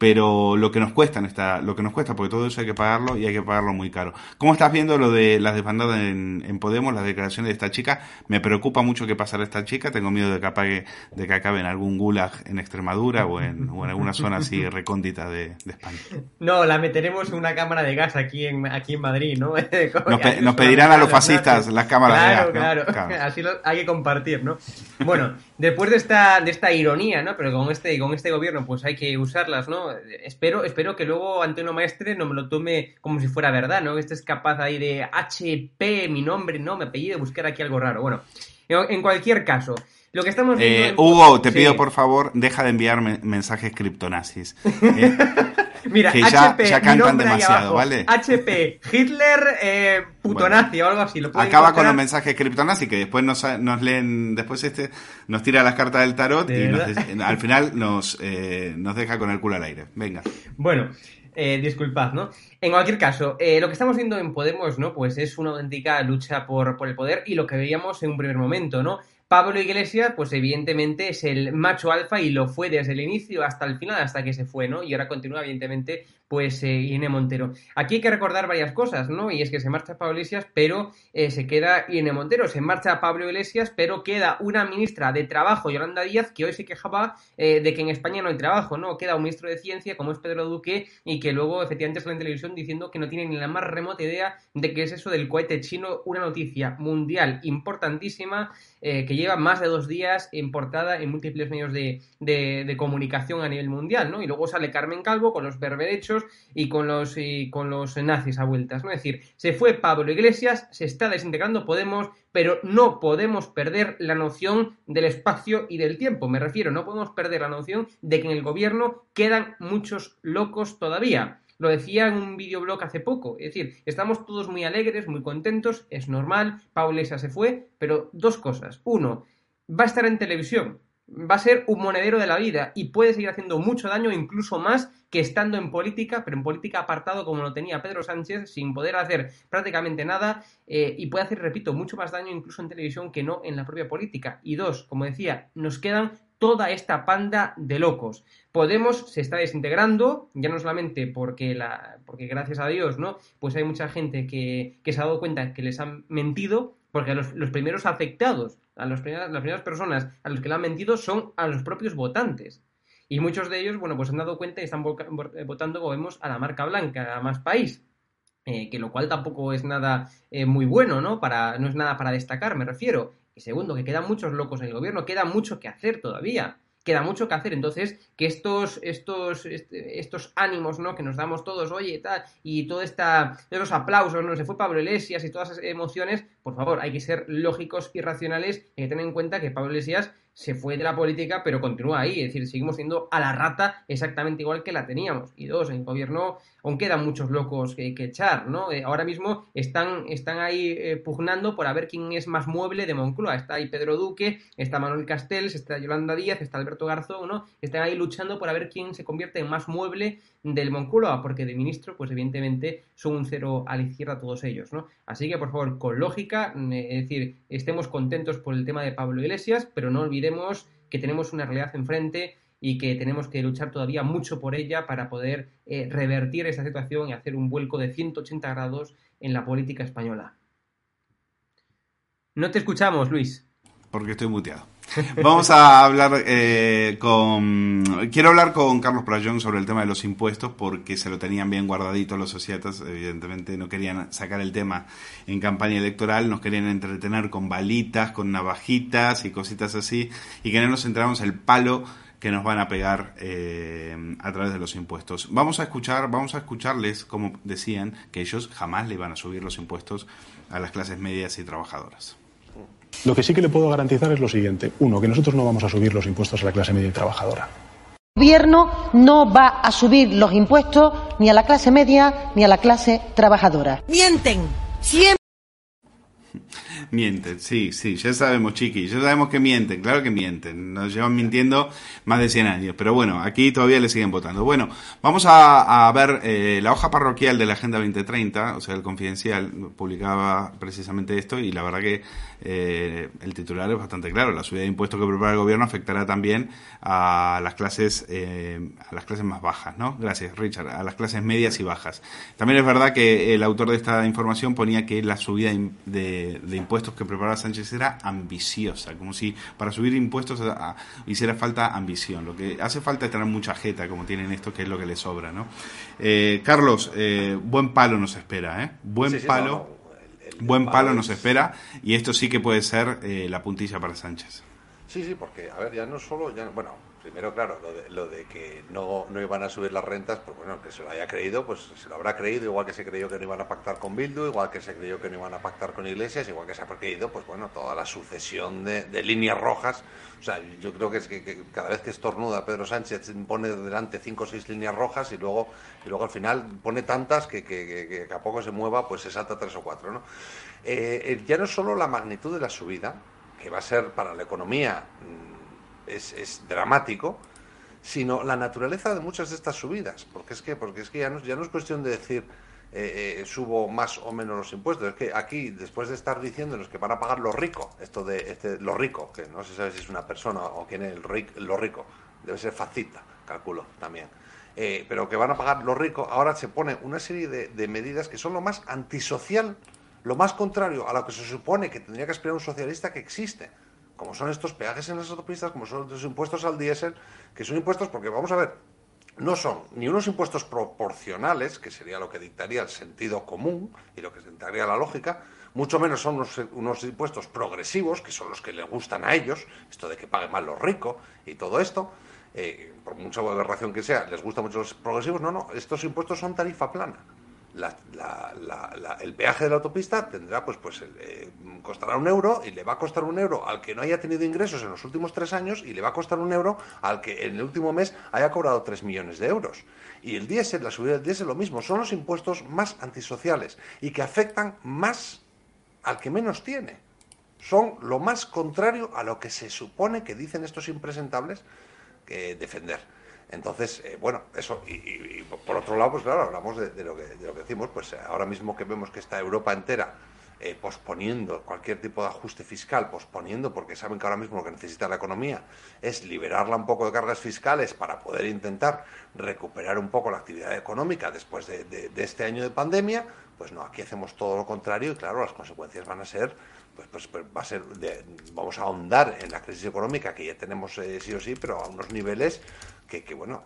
pero lo que nos cuesta en esta, lo que nos cuesta, porque todo eso hay que pagarlo y hay que pagarlo muy caro. ¿Cómo estás viendo lo de las desbandadas en, Podemos, las declaraciones de esta chica? Me preocupa mucho que pasara esta chica, tengo miedo de que, apague, de que acabe en algún gulag en Extremadura o en, alguna zona así recóndita de, España. No, la meteremos en una cámara de gas aquí en, aquí en Madrid, ¿no? nos, pedirán a los fascistas las cámaras de gas. Claro, claro, así lo, hay que compartir, ¿no? Bueno, después de esta, de esta ironía, ¿no? Pero con este, con este gobierno pues hay que usarlas, ¿no? espero, espero que luego Antonio Maestre no me lo tome como si fuera verdad, ¿no? Que este es capaz ahí de HP, mi nombre, no, mi apellido, buscar aquí algo raro. Bueno, en cualquier caso, lo que estamos viendo. Eh, Hugo, te pido por favor, deja de enviarme mensajes criptonazis. ¿eh? Mira, HP, ya, cantan demasiado, ¿vale? HP, Hitler, eh, putonazi o algo así. ¿Lo acaba con los mensajes criptonazis que después nos, nos, leen, después este nos tira las cartas del tarot y al final nos, eh, nos deja con el culo al aire. Venga. Bueno. Eh, disculpad, ¿no? En cualquier caso, eh, lo que estamos viendo en Podemos, ¿no? Pues es una auténtica lucha por, por el poder y lo que veíamos en un primer momento, ¿no? Pablo Iglesias, pues evidentemente es el macho alfa y lo fue desde el inicio hasta el final, hasta que se fue, ¿no? Y ahora continúa, evidentemente, pues eh, Irene Montero. Aquí hay que recordar varias cosas, ¿no? Y es que se marcha Pablo Iglesias, pero eh, se queda Irene Montero. Se marcha Pablo Iglesias, pero queda una ministra de Trabajo, Yolanda Díaz, que hoy se quejaba eh, de que en España no hay trabajo, ¿no? Queda un ministro de Ciencia, como es Pedro Duque, y que luego efectivamente sale en televisión diciendo que no tiene ni la más remota idea de qué es eso del cohete chino, una noticia mundial importantísima eh, que lleva más de dos días importada en múltiples medios de, de, de, comunicación a nivel mundial, ¿no? Y luego sale Carmen Calvo con los berberechos y con los, con los nazis a vueltas, ¿no? Es decir, se fue Pablo Iglesias, se está desintegrando Podemos, pero no podemos perder la noción del espacio y del tiempo. Me refiero, no podemos perder la noción de que en el gobierno quedan muchos locos todavía. Lo decía en un videoblog hace poco. Es decir, estamos todos muy alegres, muy contentos, es normal, Paulesa se fue, pero dos cosas. Uno, va a estar en televisión, va a ser un monedero de la vida y puede seguir haciendo mucho daño, incluso más que estando en política, pero en política apartado como lo tenía Pedro Sánchez, sin poder hacer prácticamente nada, eh, y puede hacer, repito, mucho más daño incluso en televisión que no en la propia política. Y dos, como decía, nos quedan toda esta panda de locos. Podemos se está desintegrando, ya no solamente porque, la, porque gracias a Dios, ¿no? Pues hay mucha gente que, que se ha dado cuenta que les han mentido, porque los, los primeros afectados, a los primeras, las primeras personas a los que le han mentido son a los propios votantes. Y muchos de ellos, bueno, pues han dado cuenta y están votando, como vemos, a la marca blanca, a más país. Eh, que lo cual tampoco es nada eh, muy bueno, ¿no? Para, no es nada para destacar, me refiero. Y segundo, que quedan muchos locos en el gobierno, queda mucho que hacer todavía. Queda mucho que hacer. Entonces, que estos, estos, estos ánimos, ¿no? Que nos damos todos, oye, tal, y todo esta, los aplausos, ¿no? Se fue Pablo Iglesias y todas esas emociones, por favor, hay que ser lógicos y racionales y que tener en cuenta que Pablo Iglesias se fue de la política, pero continúa ahí. Es decir, seguimos siendo a la rata exactamente igual que la teníamos. Y dos, en el gobierno aún quedan muchos locos que, echar, ¿no? Eh, ahora mismo están, están ahí eh, pugnando por a ver quién es más mueble de Moncloa. Está ahí Pedro Duque, está Manuel Castells, está Yolanda Díaz, está Alberto Garzón, ¿no? Están ahí luchando por a ver quién se convierte en más mueble del Moncloa, porque de ministro, pues evidentemente son un cero a la izquierda todos ellos, ¿no? Así que, por favor, con lógica, eh, es decir, estemos contentos por el tema de Pablo Iglesias, pero no olvidemos que tenemos una realidad enfrente y que tenemos que luchar todavía mucho por ella para poder eh, revertir esta situación y hacer un vuelco de 180 grados en la política española. No te escuchamos, Luis. Porque estoy muteado. Vamos a hablar eh, con... Quiero hablar con Carlos Prayón sobre el tema de los impuestos porque se lo tenían bien guardadito los societas. Evidentemente no querían sacar el tema en campaña electoral, nos querían entretener con balitas, con navajitas y cositas así y que no nos entramos el palo que nos van a pegar eh, a través de los impuestos. Vamos a escuchar, vamos a escucharles, como decían, que ellos jamás le iban a subir los impuestos a las clases medias y trabajadoras. Lo que sí que le puedo garantizar es lo siguiente. Uno, que nosotros no vamos a subir los impuestos a la clase media y trabajadora. El gobierno no va a subir los impuestos ni a la clase media ni a la clase trabajadora. Mienten. Siempre. Mienten, sí, sí, ya sabemos, chiqui, ya sabemos que mienten, claro que mienten, nos llevan mintiendo más de 100 años, pero bueno, aquí todavía le siguen votando. Bueno, vamos a, ver eh, la hoja parroquial de la Agenda 2030, o sea, el Confidencial publicaba precisamente esto y la verdad que eh, el titular es bastante claro, la subida de impuestos que prepara el gobierno afectará también a las clases, eh, a las clases más bajas, ¿no? Gracias, Richard, a las clases medias y bajas. También es verdad que el autor de esta información ponía que la subida de impuestos que preparaba Sánchez era ambiciosa, como si para subir impuestos a, a, hiciera falta ambición. Lo que hace falta es tener mucha jeta, como tienen esto, que es lo que les sobra, ¿no? Eh, Carlos, eh, buen palo nos espera, ¿eh? Buen Sí, sí, palo. no, no, el- el buen palo palo es- nos espera y esto sí que puede ser eh, la puntilla para Sánchez. Sí, sí, porque, a ver, ya no solo, ya, bueno, primero, claro, lo de, lo de que no, no iban a subir las rentas, pues bueno, que se lo haya creído, pues se lo habrá creído, igual que se creyó que no iban a pactar con Bildu, igual que se creyó que no iban a pactar con Iglesias, igual que se ha creído, pues bueno, toda la sucesión de, de líneas rojas. O sea, yo creo que es que, cada vez que estornuda Pedro Sánchez pone delante cinco o seis líneas rojas y luego, y luego al final pone tantas que, que, que- a poco se mueva, pues se salta tres o cuatro, ¿no? Eh, eh, ya no solo la magnitud de la subida, que va a ser para la economía mm, es, es dramático, sino la naturaleza de muchas de estas subidas, porque es que, porque es que ya, no, ya no es cuestión de decir eh, eh, subo más o menos los impuestos, es que aquí, después de estar diciéndonos que van a pagar lo rico, esto de este, lo rico, que no se sabe si es una persona o quién es el ric- lo rico, debe ser facita, calculo también. eh, pero que van a pagar los ricos, ahora se pone una serie de, de medidas que son lo más antisocial, lo más contrario a lo que se supone que tendría que aspirar un socialista que existe como son estos peajes en las autopistas, como son los impuestos al diésel, que son impuestos porque, vamos a ver, no son ni unos impuestos proporcionales, que sería lo que dictaría el sentido común y lo que dictaría la lógica, mucho menos son unos, impuestos progresivos, que son los que les gustan a ellos, esto de que paguen más los ricos y todo esto, eh, por mucha aberración que sea, les gustan mucho los progresivos, no, no, estos impuestos son tarifa plana la, la, la, el peaje de la autopista tendrá, pues, pues eh, costará un euro y le va a costar un euro al que no haya tenido ingresos en los últimos tres años y le va a costar un euro al que en el último mes haya cobrado tres millones de euros. Y el diésel, la subida del diésel, lo mismo, son los impuestos más antisociales y que afectan más al que menos tiene. Son lo más contrario a lo que se supone que dicen estos impresentables que defender. Entonces, eh, bueno, eso, y, por otro lado, pues claro, hablamos de, lo que, de lo que decimos, pues ahora mismo que vemos que está Europa entera eh, posponiendo cualquier tipo de ajuste fiscal, posponiendo, porque saben que ahora mismo lo que necesita la economía es liberarla un poco de cargas fiscales para poder intentar recuperar un poco la actividad económica después de, de este año de pandemia, pues no, aquí hacemos todo lo contrario y claro, las consecuencias van a ser pues, pues, pues, va a ser vamos a ahondar en la crisis económica que ya tenemos eh, sí o sí, pero a unos niveles que, bueno,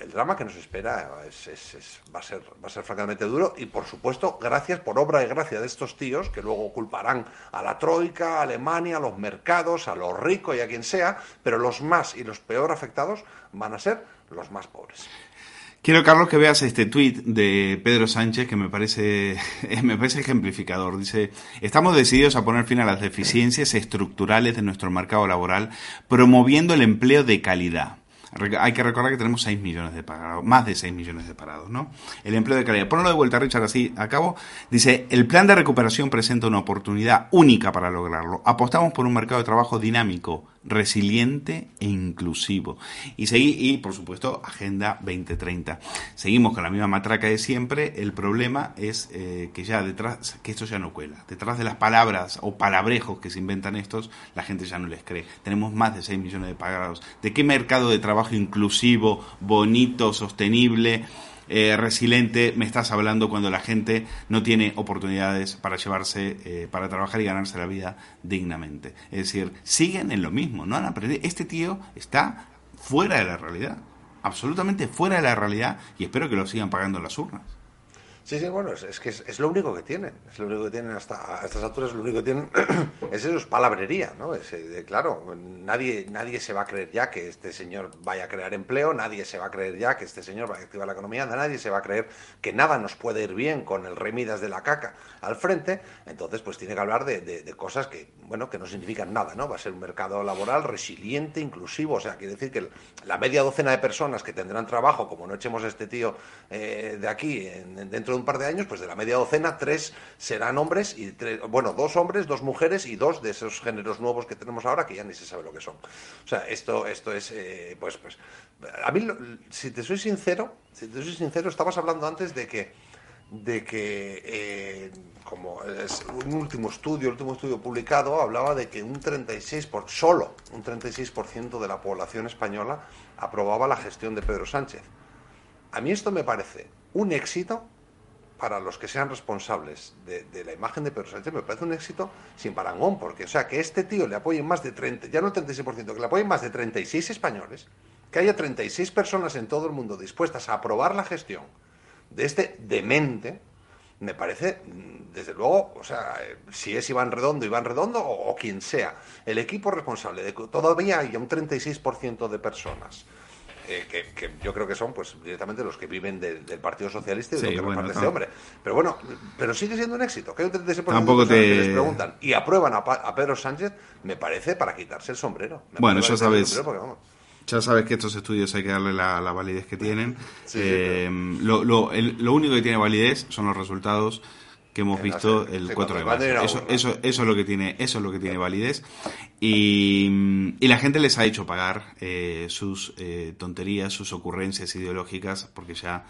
el, drama que nos espera es, va, a ser, va a ser francamente duro y por supuesto, gracias por obra y gracia de estos tíos que luego culparán a la Troika, a Alemania, a los mercados, a los ricos y a quien sea, pero los más y los peor afectados van a ser los más pobres. Quiero, Carlos, que veas este tuit de Pedro Sánchez que me parece, me parece ejemplificador. Dice, estamos decididos a poner fin a las deficiencias estructurales de nuestro mercado laboral, promoviendo el empleo de calidad. Hay que recordar que tenemos 6 millones de parados, más de 6 millones de parados, ¿no? El empleo de calidad. Ponlo de vuelta, Richard, así acabo. Dice, el plan de recuperación presenta una oportunidad única para lograrlo. Apostamos por un mercado de trabajo dinámico, resiliente e inclusivo. Y, y por supuesto, Agenda 2030. Seguimos con la misma matraca de siempre. El problema es eh, que ya detrás, que esto ya no cuela. Detrás de las palabras o palabrejos que se inventan estos, la gente ya no les cree. Tenemos más de 6 millones de pagados. ¿De qué mercado de trabajo inclusivo, bonito, sostenible? Eh, resiliente me estás hablando cuando la gente no tiene oportunidades para llevarse, eh, para trabajar y ganarse la vida dignamente. Es decir, siguen en lo mismo, no han aprendido. Este tío está fuera de la realidad, absolutamente fuera de la realidad y espero que lo sigan pagando las urnas. Sí, sí, bueno, es, que es, lo único que tienen. Es lo único que tienen hasta a estas alturas, lo único que tienen es eso, es palabrería, ¿no? Es, eh, claro, nadie, nadie se va a creer ya que este señor vaya a crear empleo, nadie se va a creer ya que este señor vaya a activar la economía, nadie se va a creer que nada nos puede ir bien con el remidas de la caca al frente. Entonces, pues tiene que hablar de, de, cosas que, bueno, que no significan nada, ¿no? Va a ser un mercado laboral resiliente, inclusivo. O sea, quiere decir que la media docena de personas que tendrán trabajo, como no echemos a este tío eh, de aquí en, dentro de un par de años, pues de la media docena, tres serán hombres y tres, bueno, dos hombres, dos mujeres y dos de esos géneros nuevos que tenemos ahora que ya ni se sabe lo que son. O sea, esto, esto es, eh, pues, pues, a mí, si te soy sincero, si te soy sincero, estabas hablando antes de que, de que, eh, como es un último estudio, el último estudio publicado, hablaba de que un 36%, por, solo un 36% de la población española aprobaba la gestión de Pedro Sánchez. A mí esto me parece un éxito para los que sean responsables de, la imagen de Pedro Sánchez, me parece un éxito sin parangón, porque, o sea, que este tío le apoyen más de 30, ya no el 36%, que le apoyen más de 36 españoles, que haya 36 personas en todo el mundo dispuestas a aprobar la gestión de este demente, me parece, mm, desde luego, o sea, si es Iván Redondo, Iván Redondo o, o quien sea, el equipo responsable de que todavía haya un 36% de personas eh, que, yo creo que son pues directamente los que viven del, Partido Socialista y de lo que bueno, este hombre. Pero bueno, pero sigue siendo un éxito. Que hay un 36% Tampoco te... que les preguntan y aprueban a, Pedro Sánchez, me parece para quitarse el sombrero. bueno, eso sabes. Ya sabes que estos estudios hay que darle la, validez que tienen. Eh, lo, lo, lo único que tiene validez son los resultados que hemos visto el 4 de marzo. Eso, eso, eso, es lo que tiene, eso es lo que tiene validez. Y, y la gente les ha hecho pagar eh, sus eh, tonterías, sus ocurrencias ideológicas, porque ya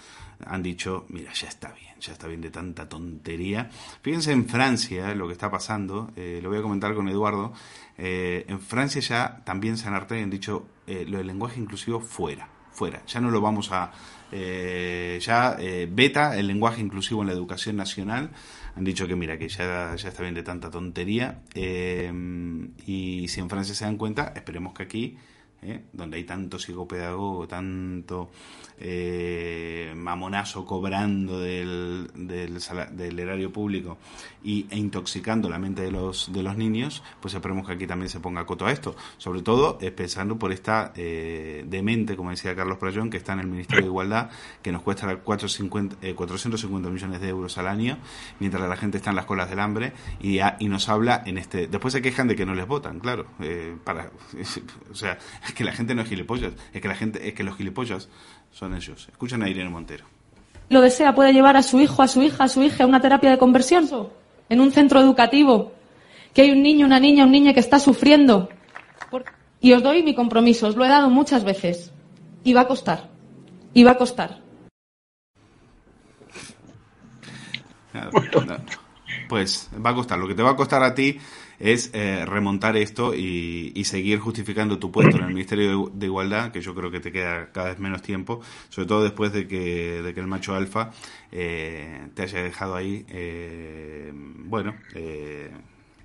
han dicho, mira, ya está bien, ya está bien de tanta tontería. Fíjense en Francia lo que está pasando, eh, lo voy a comentar con Eduardo. en Francia ya también se han hartado y han dicho lo del lenguaje inclusivo fuera fuera. Ya no lo vamos a... eh, ya eh, beta el lenguaje inclusivo en la educación nacional. Han dicho que mira, que ya, ya está bien de tanta tontería. eh, y si en Francia se dan cuenta, esperemos que aquí, eh, donde hay tanto psicopedagogo, tanto eh, mamonazo cobrando del, del, erario público y, e intoxicando la mente de los, de los niños, pues esperemos que aquí también se ponga coto a esto. Sobre todo eh, pensando por esta eh, demente, como decía Carlos Prayón, que está en el Ministerio de Igualdad, que nos cuesta 450, eh, 450 millones de euros al año, mientras la gente está en las colas del hambre y, a- y nos habla en este... Después se quejan de que no les votan, claro. eh, para, o sea, es que la gente no es gilipollas, es que la gente, es que los gilipollas son ellos. Escuchan a Irene Montero. lo desea, puede llevar a su hijo, a su hija, a su hija a una terapia de conversión en un centro educativo, que hay un niño, una niña, un niño que está sufriendo. Y os doy mi compromiso, os lo he dado muchas veces. Y va a costar. Y va a costar. Pues va a costar. Lo que te va a costar a ti es eh, remontar esto y, y seguir justificando tu puesto en el Ministerio de, de Igualdad, que yo creo que te queda cada vez menos tiempo, sobre todo después de que, de que el macho alfa eh, te haya dejado ahí, eh, bueno, eh,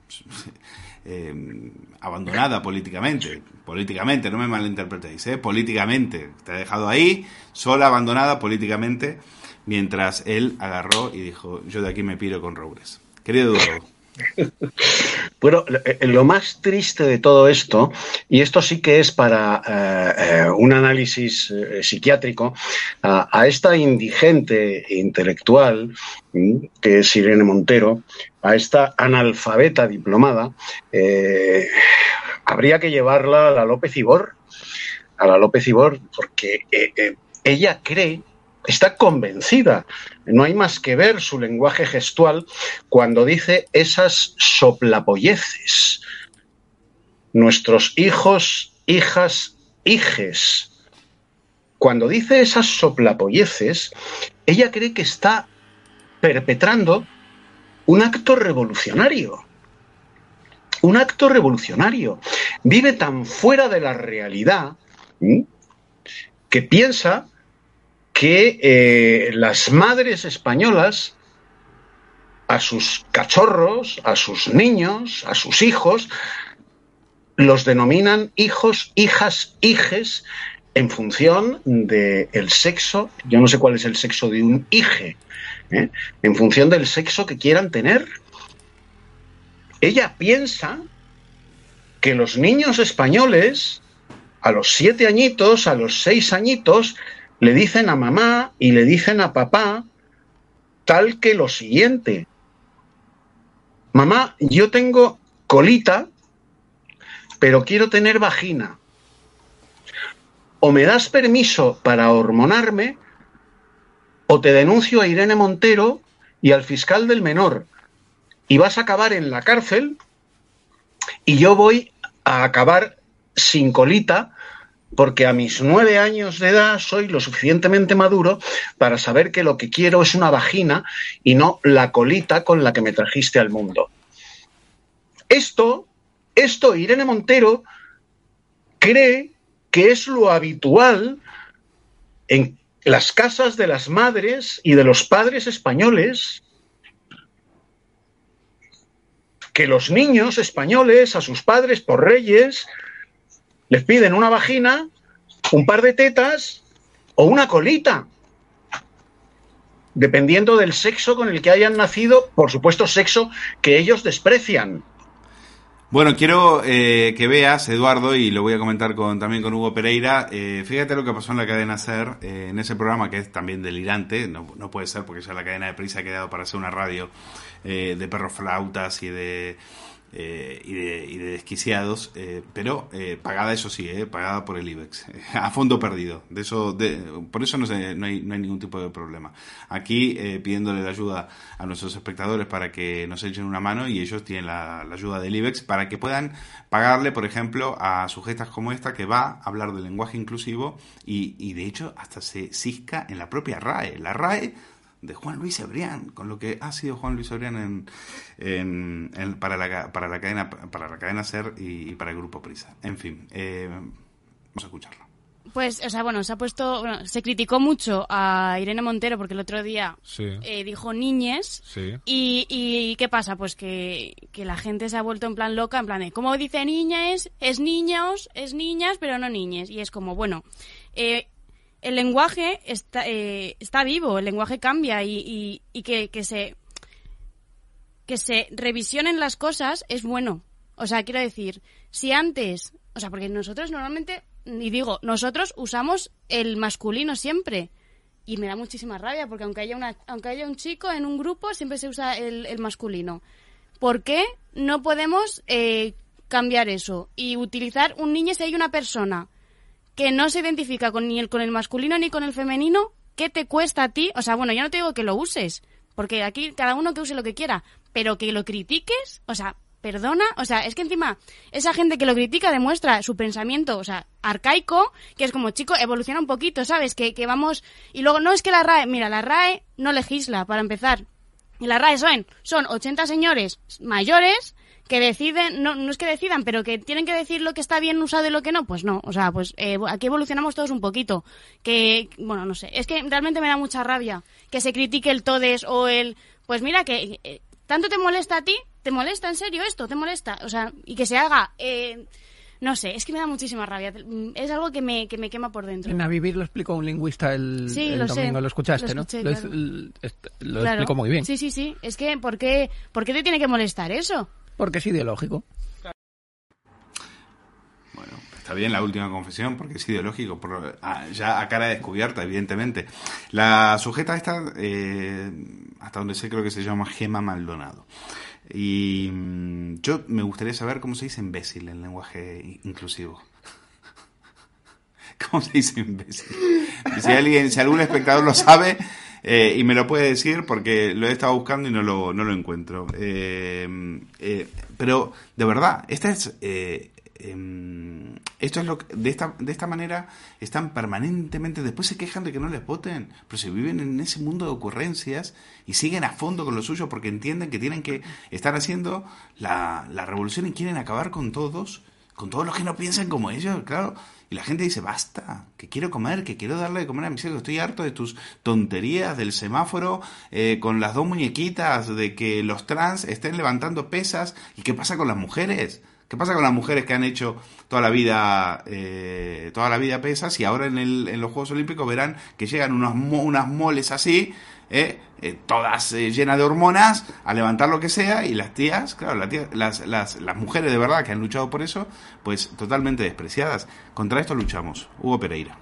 eh, abandonada políticamente. Políticamente, no me malinterpretéis, ¿eh? políticamente. Te ha dejado ahí, sola, abandonada políticamente, mientras él agarró y dijo, yo de aquí me piro con Roures. Querido Eduardo. Bueno, lo- eh, lo más triste de todo esto, y esto sí que es para eh, eh, un análisis psiquiátrico, a, esta indigente intelectual, que es Irene Montero, a esta analfabeta diplomada, habría que llevarla a la López Ibor, a la López Ibor, porque ella cree, está convencida, no hay más que ver su lenguaje gestual cuando dice esas soplapolleces. Nuestros hijos, hijas, hijes. Cuando dice esas soplapolleces, ella cree que está perpetrando un acto revolucionario. Un acto revolucionario. Vive tan fuera de la realidad que piensa que eh, las madres españolas a sus cachorros, a sus niños, a sus hijos, los denominan hijos, hijas, hijes, en función del sexo, yo no sé cuál es el sexo de un hije, ¿eh? en función del sexo que quieran tener. Ella piensa que los niños españoles, a los siete añitos, a los seis añitos, le dicen a mamá y le dicen a papá tal que lo siguiente. Mamá, yo tengo colita, pero quiero tener vagina. O me das permiso para hormonarme, o te denuncio a Irene Montero y al fiscal del menor. Y vas a acabar en la cárcel y yo voy a acabar sin colita porque a mis nueve años de edad soy lo suficientemente maduro para saber que lo que quiero es una vagina y no la colita con la que me trajiste al mundo. Esto, esto Irene Montero cree que es lo habitual en las casas de las madres y de los padres españoles que los niños españoles a sus padres por reyes les piden una vagina, un par de tetas o una colita, dependiendo del sexo con el que hayan nacido, por supuesto sexo que ellos desprecian. Bueno, quiero eh, que veas, Eduardo, y lo voy a comentar con, también con Hugo Pereira. eh, fíjate lo que pasó en la cadena SER, eh, en ese programa que es también delirante. No, puede ser porque ya la cadena de prisa ha quedado para hacer una radio de perros flautas y de, eh, y de, y de desquiciados, eh, pero eh, pagada, eso sí, pagada por el IBEX, a fondo perdido. De eso, de, por eso no, sé, no, hay, no hay ningún tipo de problema. Aquí pidiéndole la ayuda a nuestros espectadores para que nos echen una mano y ellos tienen la, la ayuda del IBEX para que puedan pagarle, por ejemplo, a sujetas como esta que va a hablar del lenguaje inclusivo y, y de hecho hasta se cisca en la propia RAE. La RAE de Juan Luis Ebrián, con lo que ha sido Juan Luis Ebrián en, en- en- para, la, para la cadena para la cadena Ser y, y para el grupo Prisa. En fin, eh, vamos a escucharlo. Pues, o sea, bueno, se ha puesto, bueno, se criticó mucho a Irene Montero porque el otro día Sí. eh, dijo niñes. Sí. Y, y ¿qué pasa? Pues que, que la gente se ha vuelto en plan loca, en plan de, ¿cómo dice niña es? Es niños, es niñas, pero no niñes. Y es como, bueno, eh, el lenguaje está, eh, está vivo, el lenguaje cambia y, y, que, que se que se revisionen las cosas es bueno. O sea, quiero decir, si antes, o sea, porque nosotros normalmente, y digo, nosotros usamos el masculino siempre. Y me da muchísima rabia, porque aunque haya, una, aunque haya un chico en un grupo, siempre se usa el, el masculino. ¿Por qué no podemos eh, cambiar eso y utilizar un niño si hay una persona que no se identifica con, ni el, con el masculino ni con el femenino? ¿Qué te cuesta a ti? O sea, bueno, yo no te digo que lo uses, porque aquí cada uno que use lo que quiera, pero que lo critiques, o sea, perdona, o sea, es que encima esa gente que lo critica demuestra su pensamiento, o sea, arcaico, que es como, chico, evoluciona un poquito, ¿sabes? Que, que vamos... Y luego, no es que la RAE, mira, la RAE no legisla, para empezar. Y la RAE son, son 80 señores mayores que deciden, no, no es que decidan, pero que tienen que decir lo que está bien usado y lo que no, pues no. O sea, pues eh, aquí evolucionamos todos un poquito. Que, bueno, no sé, es que realmente me da mucha rabia que se critique el todes o el... Pues mira, que eh, tanto te molesta a ti, te molesta en serio esto, te molesta. O sea, y que se haga... eh, no sé, es que me da muchísima rabia. Es algo que me, que me quema por dentro. En A Vivir lo explicó un lingüista el, Sí, el lo sé. domingo, lo escuchaste, Lo ¿no? escuché, lo claro. lo Claro. explicó muy bien. Sí, sí, sí. Es que, ¿por qué, ¿por qué te tiene que molestar eso? Porque es ideológico. Está bien la última confesión porque es ideológico, por- ah, ya a cara descubierta, evidentemente. La sujeta esta, eh, hasta donde sé, creo que se llama Gema Maldonado. Y mm, yo me gustaría saber cómo se dice imbécil en lenguaje inclusivo. ¿Cómo se dice imbécil? Si alguien, si algún espectador lo sabe eh, y me lo puede decir porque lo he estado buscando y no lo, no lo encuentro. Eh, eh, pero de verdad, esta es eh, em, esto es lo que, de esta de esta manera están permanentemente después se quejan de que no les voten, pero se viven en ese mundo de ocurrencias y siguen a fondo con lo suyo porque entienden que tienen que estar haciendo la, la revolución y quieren acabar con todos, con todos los que no piensan como ellos, claro. Y la gente dice, basta, que quiero comer, que quiero darle de comer a mis hijos, estoy harto de tus tonterías del semáforo eh, con las dos muñequitas, de que los trans estén levantando pesas. ¿Y qué pasa con las mujeres? ¿Qué pasa con las mujeres que han hecho toda la vida eh, toda la vida pesas y ahora en, el, en los Juegos Olímpicos verán que llegan unos unas moles así, eh, eh, todas eh, llenas de hormonas, a levantar lo que sea y las tías, claro, la tía- las, las, las mujeres de verdad que han luchado por eso, pues totalmente despreciadas. Contra esto luchamos. Hugo Pereira.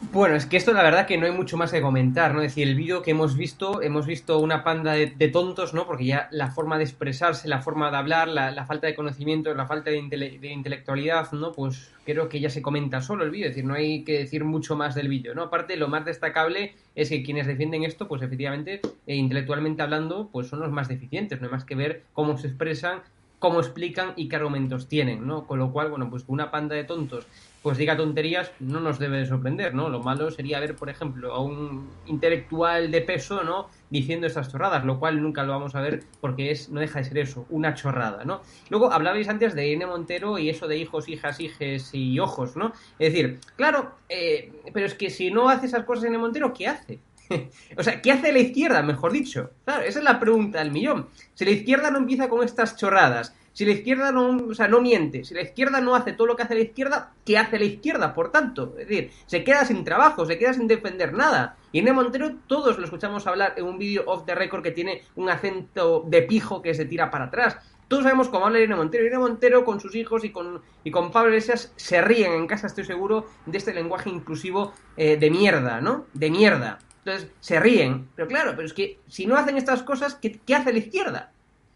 Bueno, es que esto la verdad que no hay mucho más que comentar, ¿no? Es decir, el vídeo que hemos visto, hemos visto una panda de, tontos, ¿no? Porque ya la forma de expresarse, la forma de hablar, la, falta de conocimiento, la falta de, intele- de intelectualidad, ¿no? Pues creo que ya se comenta solo el vídeo, es decir, no hay que decir mucho más del vídeo, ¿no? Aparte, lo más destacable es que quienes defienden esto, pues efectivamente, eh, intelectualmente hablando, pues son los más deficientes, no hay más que ver cómo se expresan, cómo explican y qué argumentos tienen, ¿no? Con lo cual, bueno, pues una panda de tontos pues diga tonterías no nos debe de sorprender, ¿no? Lo malo sería ver, por ejemplo, a un intelectual de peso, ¿no? Diciendo estas chorradas, lo cual nunca lo vamos a ver porque es no deja de ser eso, una chorrada, ¿no? Luego hablabais antes de Irene Montero y eso de hijos, hijas, hijes y ojos, ¿no? Es decir, claro, eh, pero es que si no hace esas cosas Irene Montero, ¿qué hace? O sea, ¿qué hace la izquierda, mejor dicho? Claro, esa es la pregunta del millón. Si la izquierda no empieza con estas chorradas, si la izquierda no, o sea, no miente, si la izquierda no hace todo lo que hace la izquierda, ¿qué hace la izquierda, por tanto? Es decir, se queda sin trabajo, se queda sin defender nada. Y Irene Montero, todos lo escuchamos hablar en un vídeo off the record que tiene un acento de pijo que se tira para atrás. Todos sabemos cómo habla Irene Montero. Irene Montero con sus hijos y con, y con Pablo Iglesias se ríen en casa, estoy seguro, de este lenguaje inclusivo eh, de mierda, ¿no? De mierda. Entonces, se ríen. Pero claro, pero es que si no hacen estas cosas, ¿qué, qué hace la izquierda?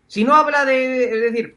Si no habla de... Es decir,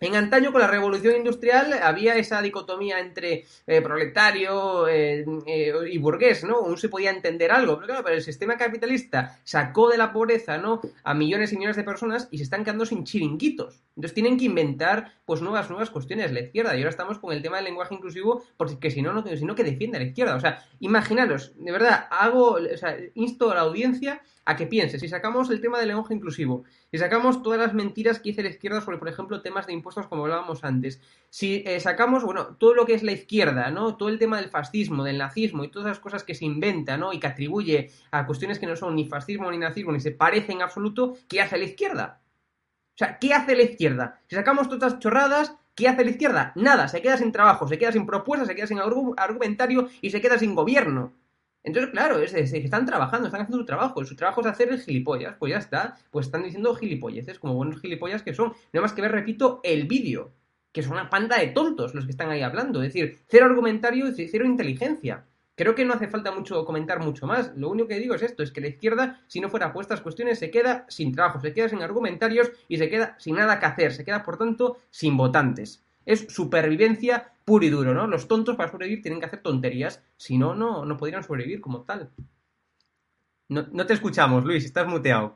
en antaño con la revolución industrial había esa dicotomía entre eh, proletario eh, eh, y burgués, ¿no? Aún se podía entender algo, pero claro, pero el sistema capitalista sacó de la pobreza, ¿no? A millones y millones de personas y se están quedando sin chiringuitos. Entonces tienen que inventar, pues, nuevas, nuevas cuestiones la izquierda. Y ahora estamos con el tema del lenguaje inclusivo, porque si no, no, si no que defiende a la izquierda. O sea, imaginaros, de verdad, hago, o sea, insto a la audiencia a que piense, si sacamos el tema del lenguaje inclusivo, si sacamos todas las mentiras que dice la izquierda sobre, por ejemplo, temas de impuestos como hablábamos antes, si eh, sacamos, bueno, todo lo que es la izquierda, ¿no? Todo el tema del fascismo, del nazismo y todas las cosas que se inventa, ¿no? Y que atribuye a cuestiones que no son ni fascismo ni nazismo ni se parecen en absoluto, ¿qué hace la izquierda? O sea, ¿qué hace la izquierda? Si sacamos todas estas chorradas, ¿qué hace la izquierda? Nada, se queda sin trabajo, se queda sin propuestas, se queda sin argu- argumentario y se queda sin gobierno. Entonces, claro, es, es- están trabajando, están haciendo su trabajo. Su trabajo es hacer el gilipollas. Pues ya está. Pues están diciendo gilipolleces, como buenos gilipollas que son. No más que ver, repito, el vídeo. Que son una panda de tontos los que están ahí hablando. Es decir, cero argumentario y cero inteligencia. Creo que no hace falta mucho comentar mucho más. Lo único que digo es esto, es que la izquierda, si no fuera por estas cuestiones, se queda sin trabajo, se queda sin argumentarios y se queda sin nada que hacer, se queda, por tanto, sin votantes. Es supervivencia puro y duro, ¿no? Los tontos para sobrevivir tienen que hacer tonterías, si no, no, no podrían sobrevivir como tal. No, no te escuchamos, Luis, estás muteado.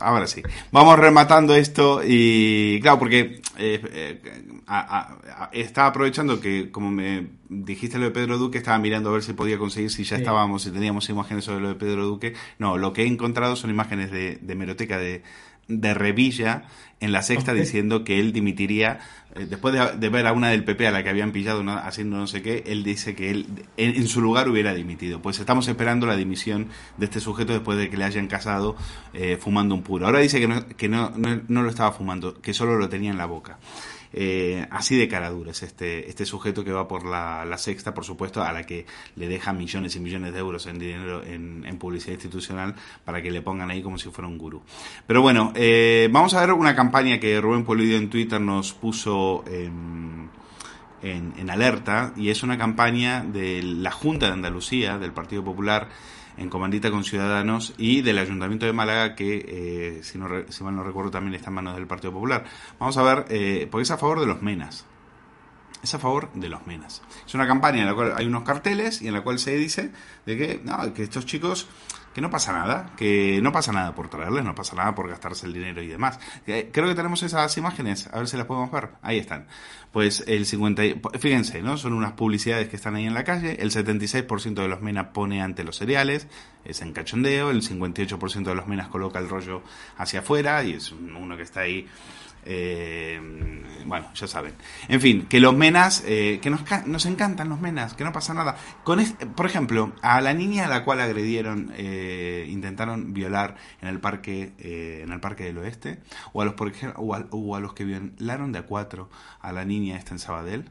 Ahora sí. Vamos rematando esto y claro, porque eh, eh, a- a- a- estaba aprovechando que como me dijiste lo de Pedro Duque, estaba mirando a ver si podía conseguir si ya Sí. estábamos, si teníamos imágenes sobre lo de Pedro Duque. No, lo que he encontrado son imágenes de, de meroteca de, de Revilla en la sexta diciendo que él dimitiría eh, después de, de ver a una del PP a la que habían pillado haciendo no sé qué, él dice que él en, en su lugar hubiera dimitido. Pues estamos esperando la dimisión de este sujeto después de que le hayan casado eh, fumando un puro. Ahora dice que, no, que no, no, no lo estaba fumando, que solo lo tenía en la boca. Eh, así de cara dura es este, este sujeto que va por la, la sexta, por supuesto, a la que le deja millones y millones de euros en dinero en, publicidad institucional para que le pongan ahí como si fuera un gurú. Pero bueno, eh, vamos a ver una campaña que Rubén Polidio en Twitter nos puso en, en alerta y es una campaña de la Junta de Andalucía, del Partido Popular, en comandita con Ciudadanos y del Ayuntamiento de Málaga, que eh, si, no, si mal no recuerdo también está en manos del Partido Popular. Vamos a ver, eh, porque es a favor de los menas. Es a favor de los menas. Es una campaña en la cual hay unos carteles y en la cual se dice de que, que estos chicos, que no pasa nada, que no pasa nada por traerles, no pasa nada por gastarse el dinero y demás. Eh, Creo que tenemos esas imágenes, a ver si las podemos ver. Ahí están. Pues el 50, y- fíjense, ¿no? Son unas publicidades que están ahí en la calle. El 76% de los menas pone ante los cereales, es en cachondeo. El 58% de los menas coloca el rollo hacia afuera y es un- uno que está ahí eh, bueno, ya saben. En fin, que los menas, eh, que nos, nos encantan los menas, que no pasa nada. Con este- por ejemplo, a la niña a la cual agredieron, eh, intentaron violar en el parque, eh, en el parque del oeste, o a los por ej- o a, o a los que violaron de a cuatro a la niña esta en Sabadell.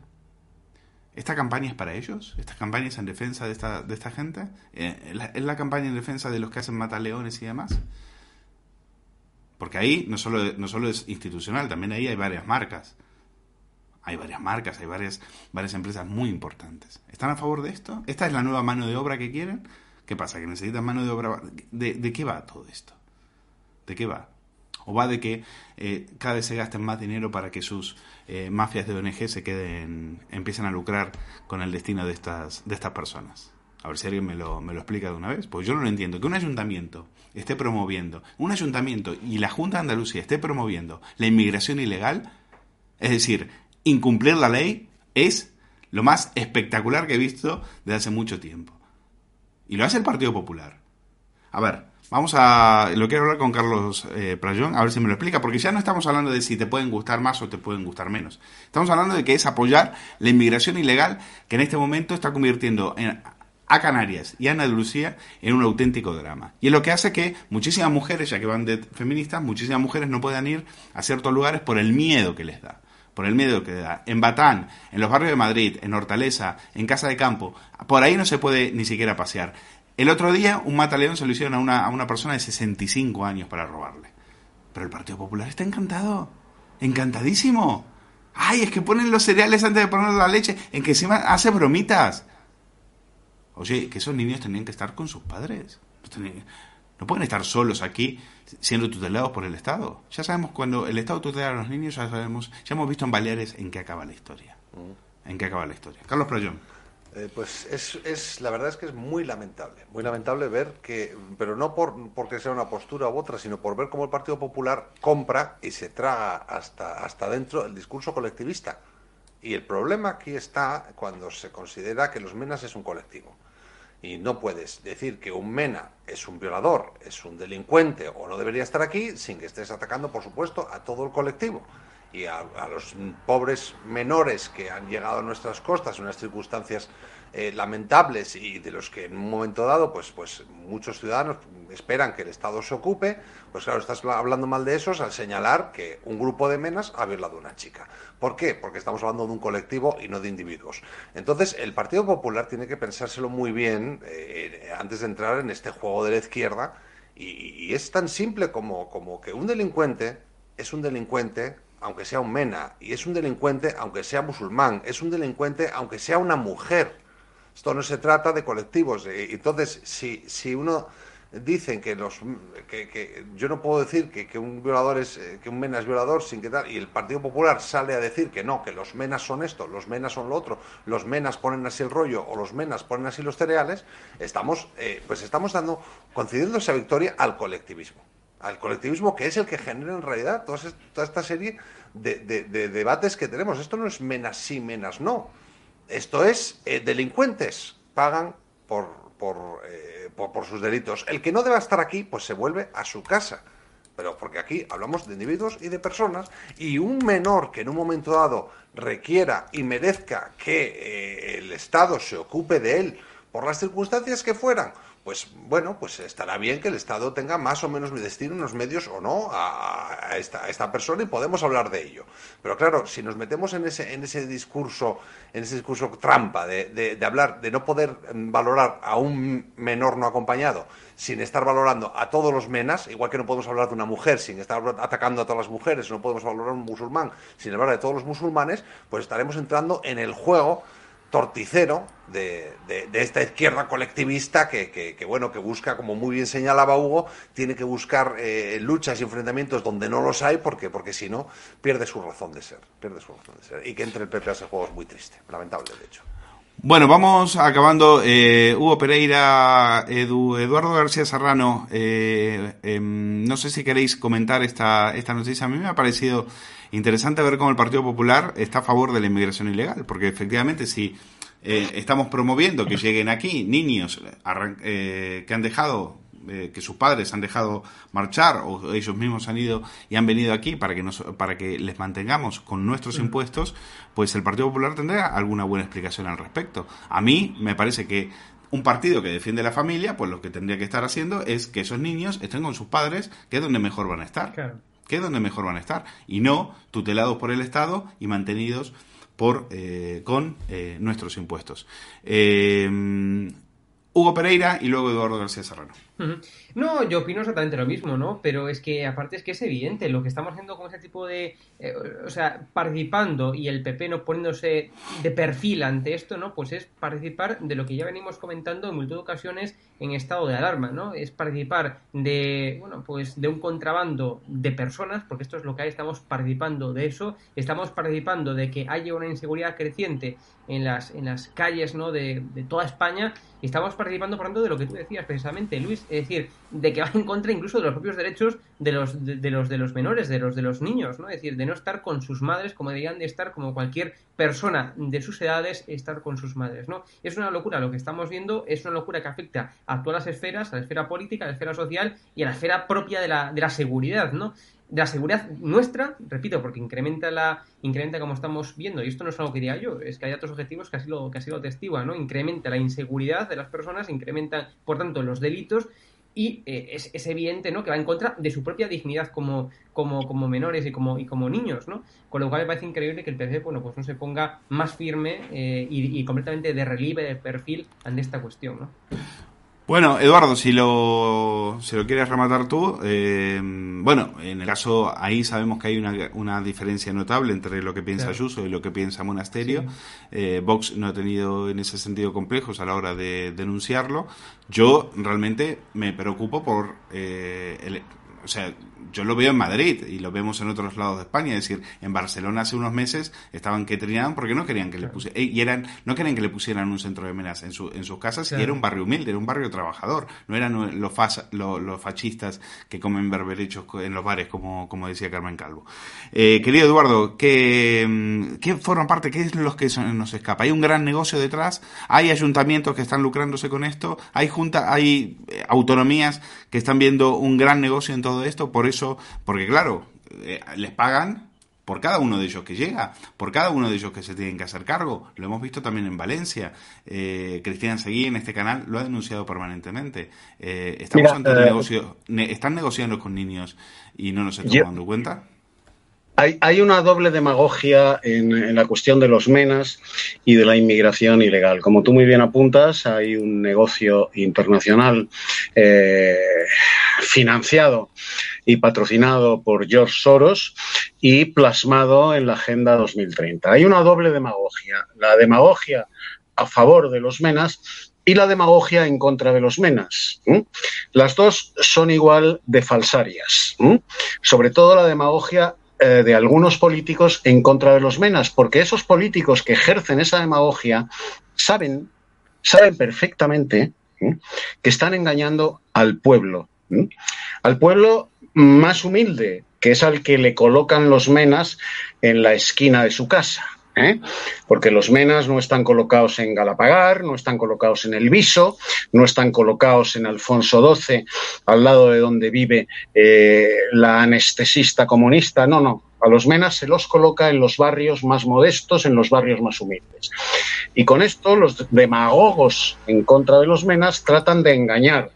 ¿Esta campaña es para ellos? ¿Esta campaña es en defensa de esta, de esta gente? Eh, ¿Es la- ¿Es la campaña en defensa de los que hacen mataleones y demás? Porque ahí no solo, no solo es institucional, también ahí hay varias marcas. Hay varias marcas, hay varias, varias empresas muy importantes. ¿Están a favor de esto? ¿Esta es la nueva mano de obra que quieren? ¿Qué pasa? ¿Que necesitan mano de obra? ¿De, de qué va todo esto? ¿De qué va? ¿O va de que eh, cada vez se gasten más dinero para que sus eh, mafias de ONG se queden, empiecen a lucrar con el destino de estas, de estas personas? A ver si alguien me lo, me lo explica de una vez. Pues yo no lo entiendo. Que un ayuntamiento esté promoviendo, un ayuntamiento y la Junta de Andalucía esté promoviendo la inmigración ilegal, es decir, incumplir la ley, es lo más espectacular que he visto desde hace mucho tiempo. Y lo hace el Partido Popular. A ver, vamos a. Lo quiero hablar con Carlos eh, Prayón, a ver si me lo explica, porque ya no estamos hablando de si te pueden gustar más o te pueden gustar menos. Estamos hablando de que es apoyar la inmigración ilegal que en este momento está convirtiendo en- a Canarias y a Andalucía en un auténtico drama. Y es lo que hace que muchísimas mujeres, ya que van de feministas, muchísimas mujeres no puedan ir a ciertos lugares por el miedo que les da. Por el miedo que da. En Batán, en los barrios de Madrid, en Hortaleza, en Casa de Campo, por ahí no se puede ni siquiera pasear. El otro día un mataleón se lo hicieron a una, a una persona de 65 años para robarle. Pero el Partido Popular está encantado. Encantadísimo. Ay, es que ponen los cereales antes de poner la leche. En que encima hace bromitas. Oye, que esos niños tenían que estar con sus padres. No pueden estar solos aquí siendo tutelados por el Estado. Ya sabemos cuando el Estado tutela a los niños, ya sabemos, ya hemos visto en Baleares en qué acaba la historia. En qué acaba la historia. Carlos Proyón. Eh, pues es, es la verdad es que es muy lamentable, muy lamentable ver que, pero no por porque sea una postura u otra, sino por ver cómo el Partido Popular compra y se traga hasta hasta dentro el discurso colectivista. Y el problema aquí está cuando se considera que los menas es un colectivo. Y no puedes decir que un MENA es un violador, es un delincuente o no debería estar aquí sin que estés atacando, por supuesto, a todo el colectivo y a, los pobres menores que han llegado a nuestras costas en unas circunstancias eh, lamentables y de los que en un momento dado pues, pues muchos ciudadanos esperan que el Estado se ocupe, pues claro, estás hablando mal de esos al señalar que un grupo de menas ha violado a una chica. ¿Por qué? Porque estamos hablando de un colectivo y no de individuos. Entonces, el Partido Popular tiene que pensárselo muy bien eh, antes de entrar en este juego de la izquierda y, y es tan simple como, como que un delincuente es un delincuente aunque sea un mena, y es un delincuente aunque sea musulmán, es un delincuente aunque sea una mujer. Esto no se trata de colectivos. eh, Entonces, si, si uno dicen que los que, que yo no puedo decir que, que un violador es eh, que un mena es violador sin que tal y el Partido Popular sale a decir que no que los menas son esto los menas son lo otro los menas ponen así el rollo o los menas ponen así los cereales estamos eh, pues estamos dando concediendo esa victoria al colectivismo al colectivismo que es el que genera en realidad toda, es- toda esta serie de, de- de debates que tenemos esto no es menas sí menas no esto es eh, delincuentes pagan por, por, eh, por, por sus delitos. El que no deba estar aquí, pues se vuelve a su casa. Pero porque aquí hablamos de individuos y de personas y un menor que en un momento dado requiera y merezca que eh, el Estado se ocupe de él por las circunstancias que fueran, pues bueno, pues estará bien que el Estado tenga más o menos destino, unos medios o no a, a esta, a esta persona y podemos hablar de ello. Pero claro, si nos metemos en ese, en ese discurso, en ese discurso trampa de, de- de hablar, de no poder valorar a un menor no acompañado, sin estar valorando a todos los menas, igual que no podemos hablar de una mujer sin estar atacando a todas las mujeres, no podemos valorar a un musulmán sin hablar de todos los musulmanes, pues estaremos entrando en el juego torticero de, esta izquierda colectivista que, bueno que busca como muy bien señalaba Hugo tiene que buscar eh, luchas y enfrentamientos donde no los hay porque porque si no pierde su razón de ser pierde su razón de ser y que entre el PP a ese juego es muy triste lamentable de hecho Bueno, vamos acabando. Eh, Hugo Pereira, Edu, Eduardo García Serrano, eh, em, no sé si queréis comentar esta, esta noticia. A mí me ha parecido interesante ver cómo el Partido Popular está a favor de la inmigración ilegal, porque efectivamente si eh, estamos promoviendo que lleguen aquí niños eh, que han dejado eh, que sus padres han dejado marchar o ellos mismos han ido y han venido aquí para que nos, para que les mantengamos con nuestros impuestos, pues el Partido Popular tendrá alguna buena explicación al respecto. A mí me parece que un partido que defiende la familia, pues lo que tendría que estar haciendo es que esos niños estén con sus padres, que es donde mejor van a estar. Claro. Que es donde mejor van a estar. Y no tutelados por el Estado y mantenidos por eh, con eh, nuestros impuestos. Eh, Hugo Pereira y luego Eduardo García Serrano. No, yo opino exactamente lo mismo, ¿no? Pero es que aparte es que es evidente lo que estamos haciendo con ese tipo de, eh, o sea, participando y el PP no poniéndose de perfil ante esto, ¿no? Pues es participar de lo que ya venimos comentando en multitud de ocasiones en estado de alarma, ¿no? Es participar de, bueno, pues de un contrabando de personas, porque esto es lo que hay, estamos participando de eso, estamos participando de que haya una inseguridad creciente en las, en las calles, ¿no? De, de toda España y estamos participando, por tanto, de lo que tú decías precisamente, Luis, es decir, de que va en contra incluso de los propios derechos de los de, los de los menores, de los de los niños, ¿no? Es decir, de no estar con sus madres como deberían de estar como cualquier persona de sus edades estar con sus madres, ¿no? Es una locura lo que estamos viendo, es una locura que afecta a todas las esferas, a la esfera política, a la esfera social y a la esfera propia de la, de la seguridad, ¿no? De la seguridad nuestra, repito, porque incrementa la incrementa como estamos viendo, y esto no es algo que diga yo, es que hay otros objetivos que así lo, que ¿no? Incrementa la inseguridad de las personas, incrementa, por tanto, los delitos, y eh, es, evidente, ¿no? Que va en contra de su propia dignidad como, como, como menores y como, y como niños, ¿no? Con lo cual me parece increíble que el PP, bueno, pues no se ponga más firme eh, y, y completamente de relieve, de perfil ante esta cuestión, ¿no? Bueno, Eduardo, si lo, si lo quieres rematar tú, eh, bueno, en el caso ahí sabemos que hay una, una diferencia notable entre lo que piensa Claro. Ayuso y lo que piensa Monasterio. Eh, Vox no ha tenido en ese sentido complejos a la hora de denunciarlo. Yo realmente me preocupo por, eh, el- o sea, yo lo veo en Madrid y lo vemos en otros lados de España. Es decir, en Barcelona hace unos meses estaban que triaban porque no querían que le pusieran, y eran, no querían que le pusieran un centro de menas en, su, en sus casas y era un barrio humilde, era un barrio trabajador. No eran los, fas- lo- los fascistas que comen berberechos en los bares, como, como decía Carmen Calvo. Eh, querido Eduardo, ¿qué, mm, ¿qué forma parte? ¿Qué es lo que son- nos escapa? ¿Hay un gran negocio detrás? ¿Hay ayuntamientos que están lucrándose con esto? ¿Hay junta, hay eh, autonomías que están viendo un gran negocio en todo esto? Por eso, porque claro, eh, les pagan por cada uno de ellos que llega, por cada uno de ellos que se tienen que hacer cargo. Lo hemos visto también en Valencia. Eh, Cristian Seguí en este canal lo ha denunciado permanentemente. Eh, estamos Mira, ante eh, negocio. ne- están negociando con niños y no nos estamos Yo- dando cuenta. Hay, una doble demagogia en, la cuestión de los menas y de la inmigración ilegal. Como tú muy bien apuntas, hay un negocio internacional eh, financiado y patrocinado por George Soros y plasmado en la Agenda 2030. Hay una doble demagogia. La demagogia a favor de los menas y la demagogia en contra de los menas. Las dos son igual de falsarias. Sobre todo la demagogia eh, de algunos políticos en contra de los menas, porque esos políticos que ejercen esa demagogia saben, saben perfectamente ¿m? que están engañando al pueblo. ¿m? Al pueblo más humilde, que es al que le colocan los menas en la esquina de su casa. ¿Eh? Porque los menas no están colocados en Galapagar, no están colocados en El Viso, no están colocados en Alfonso XII, al lado de donde vive eh, la anestesista comunista. No, no. A los menas se los coloca en los barrios más modestos, en los barrios más humildes. Y con esto los demagogos en contra de los menas tratan de engañar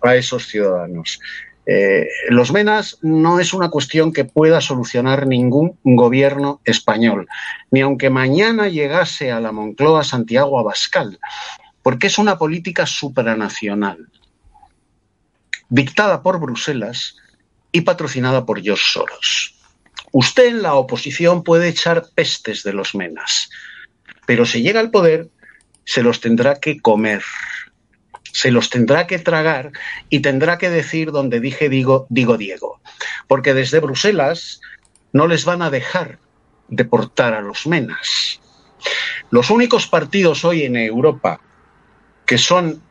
a esos ciudadanos. Eh, los menas no es una cuestión que pueda solucionar ningún gobierno español, ni aunque mañana llegase a la Moncloa Santiago Abascal, porque es una política supranacional, dictada por Bruselas y patrocinada por George Soros. Usted en la oposición puede echar pestes de los menas, pero si llega al poder, se los tendrá que comer se los tendrá que tragar y tendrá que decir donde dije digo, digo Diego. Porque desde Bruselas no les van a dejar deportar a los menas. Los únicos partidos hoy en Europa que son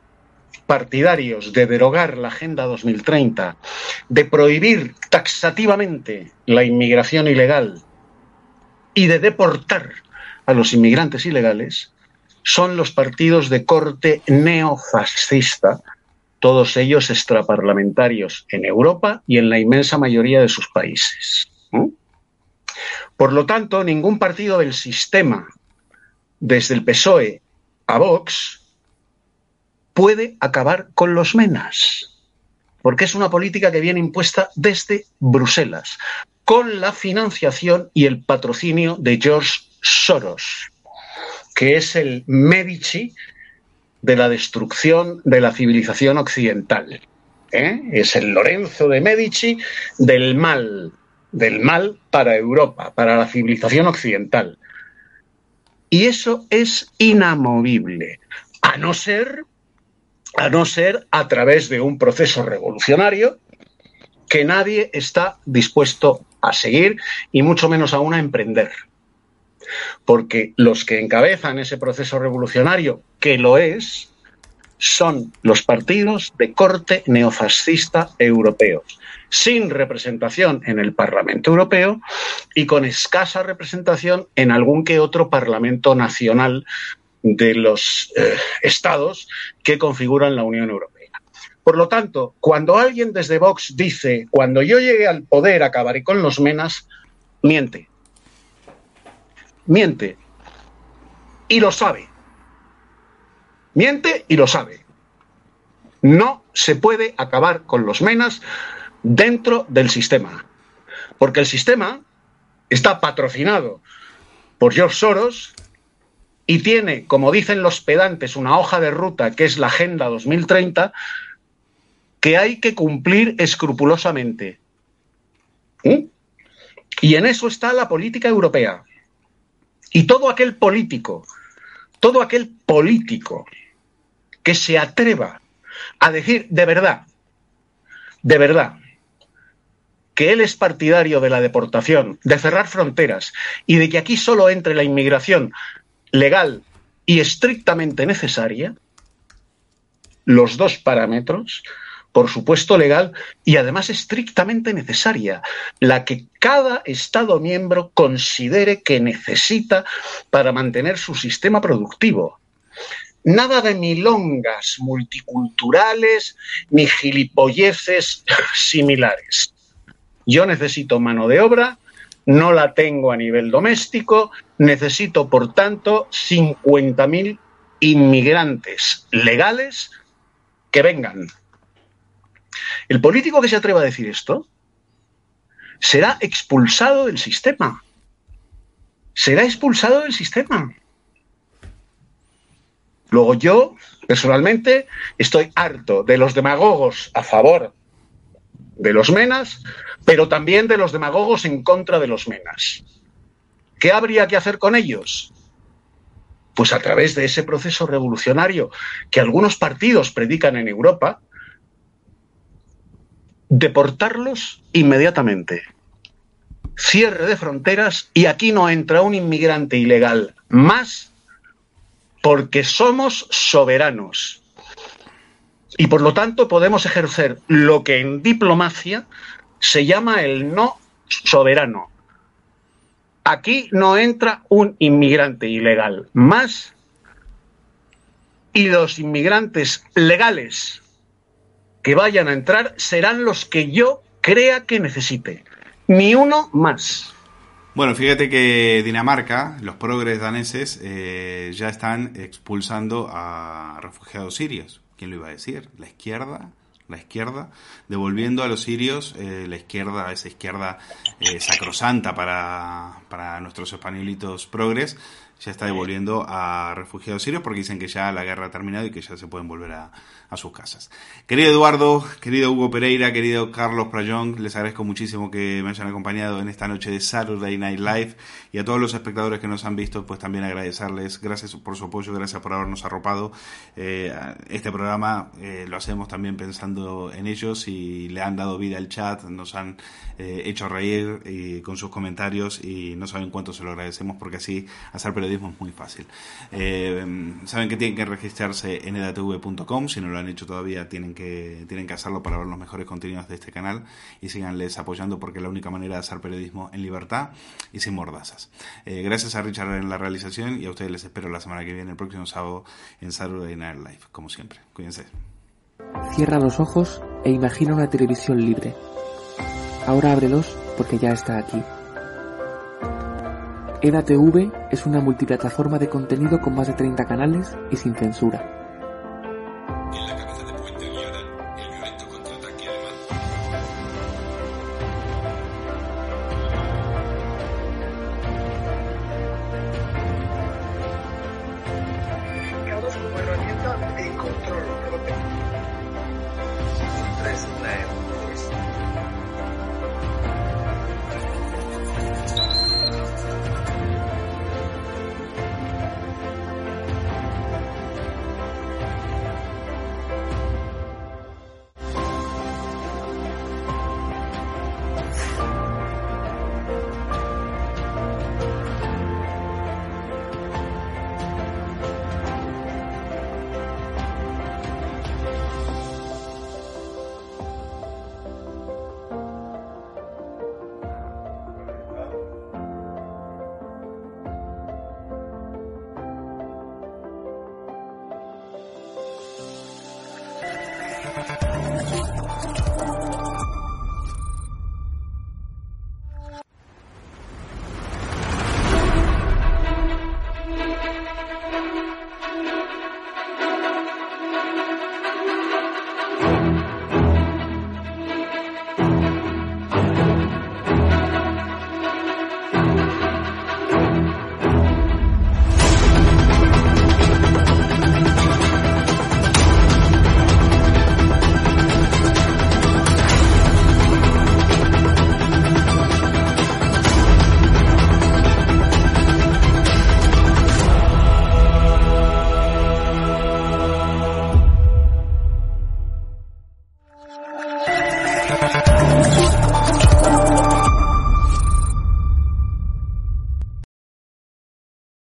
partidarios de derogar la Agenda 2030, de prohibir taxativamente la inmigración ilegal y de deportar a los inmigrantes ilegales, son los partidos de corte neofascista, todos ellos extraparlamentarios en Europa y en la inmensa mayoría de sus países. Por lo tanto, ningún partido del sistema, desde el PSOE a Vox, puede acabar con los menas, porque es una política que viene impuesta desde Bruselas, con la financiación y el patrocinio de George Soros que es el Medici de la destrucción de la civilización occidental. ¿eh? Es el Lorenzo de Medici del mal, del mal para Europa, para la civilización occidental. Y eso es inamovible, a no ser, a no ser a través de un proceso revolucionario que nadie está dispuesto a seguir y mucho menos aún a emprender porque los que encabezan ese proceso revolucionario, que lo es, son los partidos de corte neofascista europeos, sin representación en el Parlamento Europeo y con escasa representación en algún que otro Parlamento nacional de los eh, estados que configuran la Unión Europea. Por lo tanto, cuando alguien desde Vox dice, cuando yo llegue al poder acabaré con los menas, miente miente y lo sabe. Miente y lo sabe. No se puede acabar con los menas dentro del sistema, porque el sistema está patrocinado por George Soros y tiene, como dicen los pedantes, una hoja de ruta que es la Agenda 2030 que hay que cumplir escrupulosamente. ¿Mm? Y en eso está la política europea. Y todo aquel político, todo aquel político que se atreva a decir de verdad, de verdad, que él es partidario de la deportación, de cerrar fronteras y de que aquí solo entre la inmigración legal y estrictamente necesaria, los dos parámetros, por supuesto legal y además estrictamente necesaria, la que cada Estado miembro considere que necesita para mantener su sistema productivo. Nada de milongas multiculturales ni gilipolleces similares. Yo necesito mano de obra, no la tengo a nivel doméstico, necesito, por tanto, 50.000 inmigrantes legales que vengan. El político que se atreva a decir esto será expulsado del sistema. Será expulsado del sistema. Luego yo, personalmente, estoy harto de los demagogos a favor de los menas, pero también de los demagogos en contra de los menas. ¿Qué habría que hacer con ellos? Pues a través de ese proceso revolucionario que algunos partidos predican en Europa, deportarlos inmediatamente. Cierre de fronteras y aquí no entra un inmigrante ilegal más porque somos soberanos. Y por lo tanto podemos ejercer lo que en diplomacia se llama el no soberano. Aquí no entra un inmigrante ilegal más y los inmigrantes legales que vayan a entrar serán los que yo crea que necesite. Ni uno más. Bueno, fíjate que Dinamarca, los progres daneses, eh, ya están expulsando a refugiados sirios. ¿Quién lo iba a decir? La izquierda, la izquierda, devolviendo a los sirios, eh, la izquierda, esa izquierda eh, sacrosanta para, para nuestros españolitos progres, ya está devolviendo a refugiados sirios porque dicen que ya la guerra ha terminado y que ya se pueden volver a, a sus casas. Querido Eduardo, querido Hugo Pereira, querido Carlos Prayón, les agradezco muchísimo que me hayan acompañado en esta noche de Saturday Night Live y a todos los espectadores que nos han visto, pues también agradecerles, gracias por su apoyo, gracias por habernos arropado. Eh, este programa eh, lo hacemos también pensando en ellos y le han dado vida al chat, nos han eh, hecho reír y, con sus comentarios y no saben cuánto se lo agradecemos porque así hacer periodismo es muy fácil. Saben que tienen que registrarse en edatv.com, si no lo han hecho todavía tienen que, tienen que hacerlo para ver los mejores contenidos de este canal y síganles apoyando porque es la única manera de hacer periodismo en libertad y sin mordazas. Eh, gracias a Richard en la realización y a ustedes les espero la semana que viene, el próximo sábado en Saturday Night Live, como siempre. Cuídense. Cierra los ojos e imagina una televisión libre. Ahora ábrelos porque ya está aquí. EDATV es una multiplataforma de contenido con más de 30 canales y sin censura.